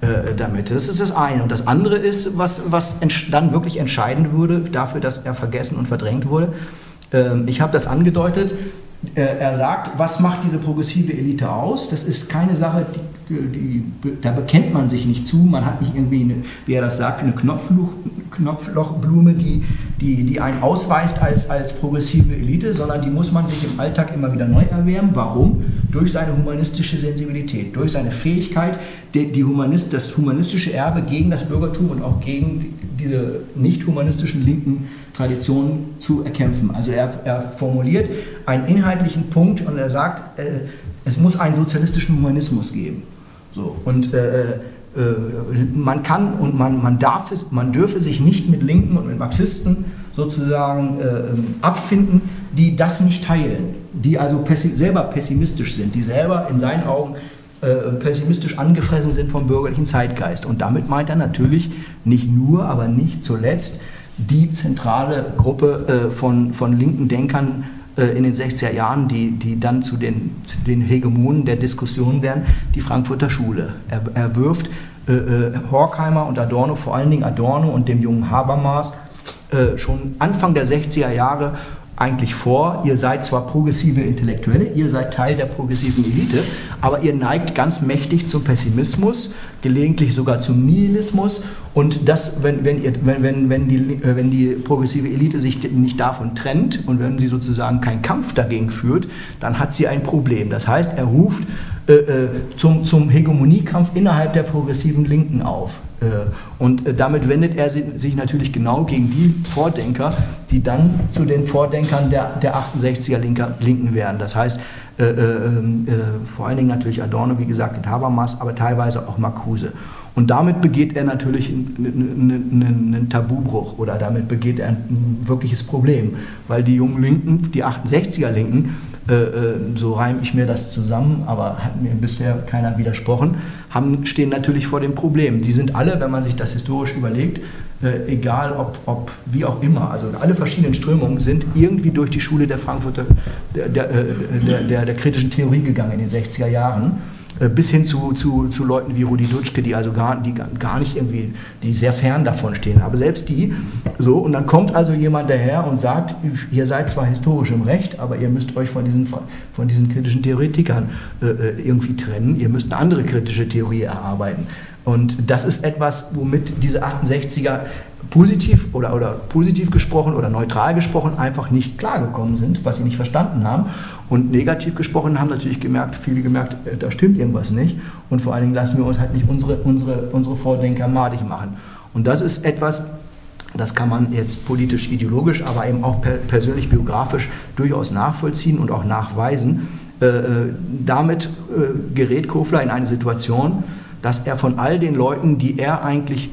A: äh, damit. Das ist das eine. Und das andere ist, was, was dann wirklich entscheidend wurde dafür, dass er vergessen und verdrängt wurde. Ähm, ich habe das angedeutet. Äh, er sagt, was macht diese progressive Elite aus? Das ist keine Sache, die, die, da bekennt man sich nicht zu. Man hat nicht irgendwie, eine, wie er das sagt, eine Knopfloch, Knopflochblume, die, die, die einen ausweist als, als progressive Elite, sondern die muss man sich im Alltag immer wieder neu erwärmen. Warum? Durch seine humanistische Sensibilität, durch seine Fähigkeit, die, die Humanist, das humanistische Erbe gegen das Bürgertum und auch gegen diese nicht humanistischen linken Traditionen zu erkämpfen. Also er, er formuliert einen inhaltlichen Punkt und er sagt, äh, es muss einen sozialistischen Humanismus geben. So, und äh, äh, man kann und man, man, darf es, man dürfe sich nicht mit Linken und mit Marxisten sozusagen äh, abfinden, die das nicht teilen, die also pessi selber pessimistisch sind, die selber in seinen Augen pessimistisch angefressen sind vom bürgerlichen Zeitgeist. Und damit meint er natürlich nicht nur, aber nicht zuletzt die zentrale Gruppe äh, von, von linken Denkern äh, in den 60er Jahren, die, die dann zu den, zu den Hegemonen der Diskussion werden, die Frankfurter Schule. Er, er wirft äh, äh, Horkheimer und Adorno, vor allen Dingen Adorno und dem jungen Habermas, äh, schon Anfang der 60er Jahre eigentlich vor, ihr seid zwar progressive Intellektuelle, ihr seid Teil der progressiven Elite, aber ihr neigt ganz mächtig zum Pessimismus, gelegentlich sogar zum Nihilismus. Und das, wenn, wenn, ihr, wenn, wenn, wenn, die, äh, wenn die progressive Elite sich nicht davon trennt und wenn sie sozusagen keinen Kampf dagegen führt, dann hat sie ein Problem. Das heißt, er ruft äh, äh zum, zum Hegemoniekampf innerhalb der progressiven Linken auf. Äh, und äh, damit wendet er sich natürlich genau gegen die Vordenker, die dann zu den Vordenkern der, der 68er Linken werden. Das heißt, äh, äh, ähm, äh, vor allen Dingen natürlich Adorno, wie gesagt, Habermas, aber teilweise auch Marcuse. Und damit begeht er natürlich einen Tabubruch oder damit begeht er ein wirkliches Problem, weil die jungen Linken, die 68er Linken, äh, äh, so reime ich mir das zusammen, aber hat mir bisher keiner widersprochen, haben, stehen natürlich vor dem Problem. Die sind alle, wenn man sich das historisch überlegt, äh, egal ob, ob wie auch immer, also alle verschiedenen Strömungen sind irgendwie durch die Schule der Frankfurter, der, der, der, der, der kritischen Theorie gegangen in den 60er Jahren. Äh, bis hin zu, zu, zu Leuten wie Rudi Dutschke, die also gar, die gar nicht irgendwie, die sehr fern davon stehen. Aber selbst die, so, und dann kommt also jemand daher und sagt, ihr seid zwar historisch im Recht, aber ihr müsst euch von diesen, von diesen kritischen Theoretikern äh, äh irgendwie trennen, ihr müsst eine andere kritische Theorie erarbeiten. Und das ist etwas, womit diese 68er positiv oder, oder positiv gesprochen oder neutral gesprochen einfach nicht klargekommen sind, was sie nicht verstanden haben. Und negativ gesprochen haben natürlich gemerkt, viele gemerkt, äh, da stimmt irgendwas nicht. Und vor allen Dingen lassen wir uns halt nicht unsere, unsere, unsere Vordenker madig machen. Und das ist etwas, das kann man jetzt politisch, ideologisch, aber eben auch per, persönlich, biografisch durchaus nachvollziehen und auch nachweisen. Äh, äh damit äh, gerät Kofler in eine Situation, dass er von all den Leuten, die er eigentlich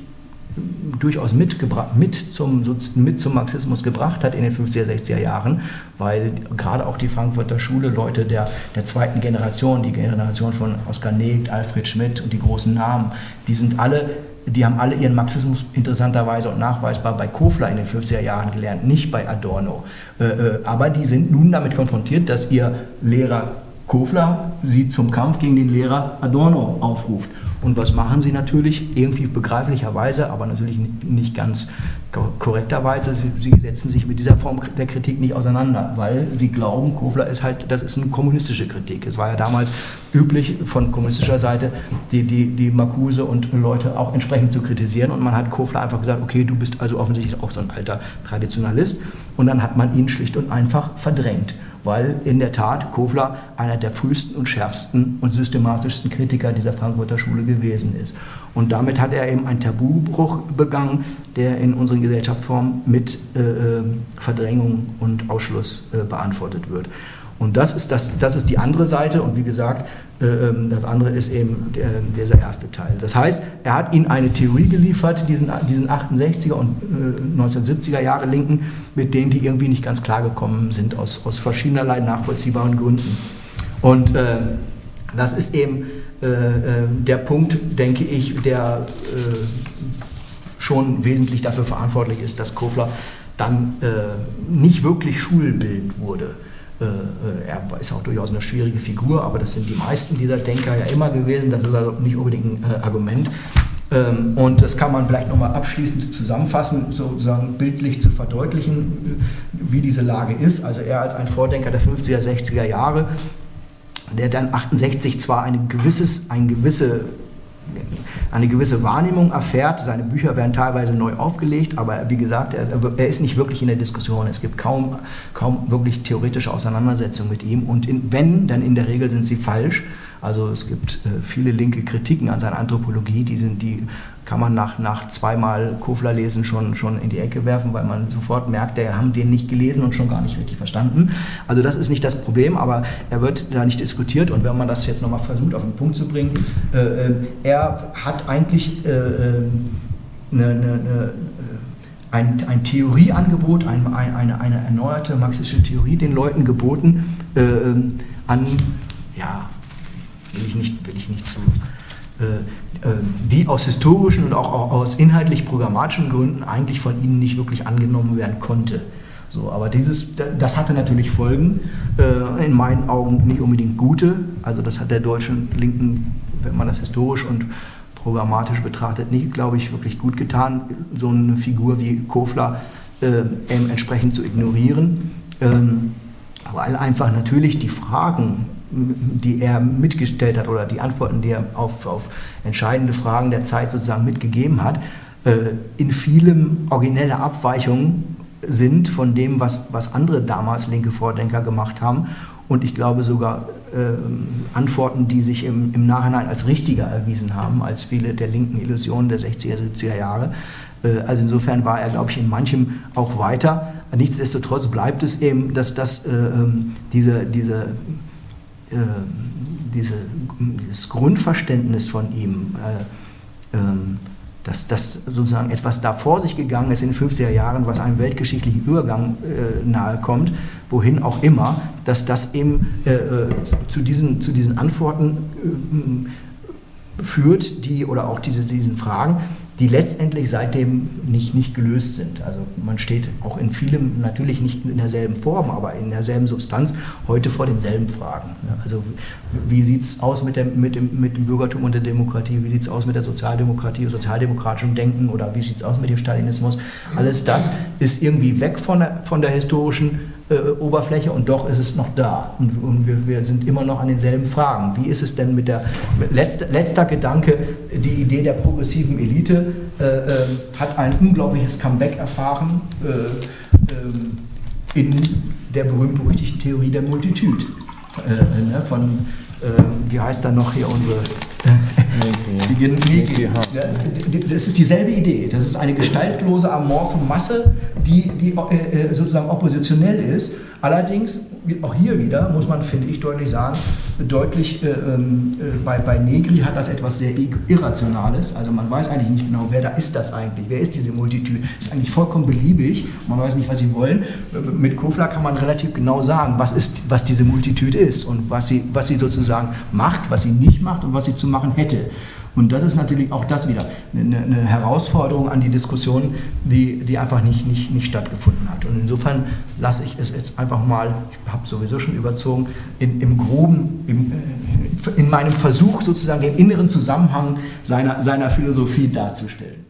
A: durchaus mit zum, mit zum Marxismus gebracht hat in den 50er, 60er Jahren, weil gerade auch die Frankfurter Schule Leute der, der zweiten Generation, die Generation von Oskar Negt, Alfred Schmidt und die großen Namen, die sind alle die haben alle ihren Marxismus interessanterweise und nachweisbar bei Kofler in den 50er Jahren gelernt, nicht bei Adorno. Äh, äh, aber die sind nun damit konfrontiert, dass ihr Lehrer Kofler sie zum Kampf gegen den Lehrer Adorno aufruft. Und was machen sie natürlich? Irgendwie begreiflicherweise, aber natürlich nicht ganz korrekterweise. Sie, setzen sich mit dieser Form der Kritik nicht auseinander, weil sie glauben, Kofler ist halt, das ist eine kommunistische Kritik. Es war ja damals üblich von kommunistischer Seite, die, die, die Marcuse und Leute auch entsprechend zu kritisieren. Und man hat Kofler einfach gesagt, okay, du bist also offensichtlich auch so ein alter Traditionalist. Und dann hat man ihn schlicht und einfach verdrängt weil in der Tat Kofler einer der frühesten und schärfsten und systematischsten Kritiker dieser Frankfurter Schule gewesen ist. Und damit hat er eben einen Tabubruch begangen, der in unseren Gesellschaftsformen mit äh, äh, Verdrängung und Ausschluss äh, beantwortet wird. Und das ist, das, das ist die andere Seite. Und wie gesagt, das andere ist eben der, dieser erste Teil. Das heißt, er hat ihnen eine Theorie geliefert, diesen, diesen 68er und äh, 1970er Jahre Linken, mit denen die irgendwie nicht ganz klar gekommen sind, aus, aus verschiedenerlei nachvollziehbaren Gründen. Und äh, das ist eben äh, äh der Punkt, denke ich, der äh, schon wesentlich dafür verantwortlich ist, dass Kofler dann nicht wirklich schulbildend wurde. Äh, äh, er ist auch durchaus eine schwierige Figur, aber das sind die meisten dieser Denker ja immer gewesen. Das ist also nicht unbedingt ein äh, Argument. Ähm, und das kann man vielleicht nochmal abschließend zusammenfassen, sozusagen bildlich zu verdeutlichen, wie diese Lage ist. Also er als ein Vordenker der 50er, 60er Jahre, der dann 68 zwar ein gewisses, ein gewisse eine gewisse Wahrnehmung erfährt. Seine Bücher werden teilweise neu aufgelegt, aber wie gesagt, er, er ist nicht wirklich in der Diskussion. Es gibt kaum, kaum wirklich theoretische Auseinandersetzungen mit ihm und in, wenn, dann in der Regel sind sie falsch. Also es gibt äh, viele linke Kritiken an seiner Anthropologie, die, sind, die kann man nach, nach zweimal Kofler lesen schon, schon in die Ecke werfen, weil man sofort merkt, der haben den nicht gelesen und schon gar nicht richtig verstanden. Also das ist nicht das Problem, aber er wird da nicht diskutiert und wenn man das jetzt nochmal versucht auf den Punkt zu bringen, äh, äh er hat eigentlich äh, äh eine, eine, eine ein, ein Theorieangebot, ein, eine, eine erneuerte marxistische Theorie den Leuten geboten äh, an, ja, will ich nicht, will ich nicht zu, äh, äh, die aus historischen und auch aus inhaltlich programmatischen Gründen eigentlich von ihnen nicht wirklich angenommen werden konnte. So, aber dieses, das hatte natürlich Folgen, äh, in meinen Augen nicht unbedingt gute. Also das hat der deutschen Linken, wenn man das historisch und programmatisch betrachtet, nicht, glaube ich, wirklich gut getan, so eine Figur wie Kofler entsprechend zu ignorieren, ähm, weil einfach natürlich die Fragen die er mitgestellt hat oder die Antworten, die er auf, auf entscheidende Fragen der Zeit sozusagen mitgegeben hat, äh, in vielem originelle Abweichungen sind von dem, was, was andere damals linke Vordenker gemacht haben. Und ich glaube sogar äh, Antworten, die sich im, im Nachhinein als richtiger erwiesen haben als viele der linken Illusionen der 60er, 70er Jahre. Äh, also insofern war er, glaube ich, in manchem auch weiter. Nichtsdestotrotz bleibt es eben, dass das, äh, ähm, diese, diese diese, dieses Grundverständnis von ihm, äh, ähm, dass das sozusagen etwas da vor sich gegangen ist in den 50er Jahren, was einem weltgeschichtlichen Übergang äh, nahe kommt, wohin auch immer, dass das eben äh, äh zu, diesen, zu diesen Antworten äh, führt, die oder auch diese, diesen Fragen, die letztendlich seitdem nicht, nicht gelöst sind. Also man steht auch in vielem, natürlich nicht in derselben Form, aber in derselben Substanz heute vor denselben Fragen. Also wie sieht es aus mit dem, mit, dem, mit dem Bürgertum und der Demokratie, wie sieht es aus mit der Sozialdemokratie, sozialdemokratischem Denken oder wie sieht es aus mit dem Stalinismus? Alles das ist irgendwie weg von der, von der historischen Oberfläche und doch ist es noch da. Und, und wir, wir, sind immer noch an denselben Fragen. Wie ist es denn mit der mit letzter, letzter Gedanke, die Idee der progressiven Elite äh, äh, hat ein unglaubliches Comeback erfahren äh, ähm, in der berühmt-berüchtigten Theorie der Multitude. Äh, ne, von, äh, wie heißt da noch hier unsere das ist dieselbe Idee. Das ist eine gestaltlose, amorphe Masse, die, die äh, sozusagen oppositionell ist. Allerdings, auch hier wieder, muss man, finde ich, deutlich sagen, deutlich, äh, ähm, äh, bei, bei Negri hat das etwas sehr Irrationales. Also man weiß eigentlich nicht genau, wer da ist das eigentlich. Wer ist diese Multitude? Ist eigentlich vollkommen beliebig. Man weiß nicht, was sie wollen. Mit Kofler kann man relativ genau sagen, was, ist, was diese Multitude ist und was sie, was sie sozusagen macht, was sie nicht macht und was sie zu machen hätte. Und das ist natürlich auch das wieder eine, eine Herausforderung an die Diskussion, die, die einfach nicht, nicht, nicht stattgefunden hat. Und insofern lasse ich es jetzt einfach mal, ich habe sowieso schon überzogen, in, im Groben, im, äh, in meinem Versuch sozusagen den inneren Zusammenhang seiner, seiner Philosophie darzustellen.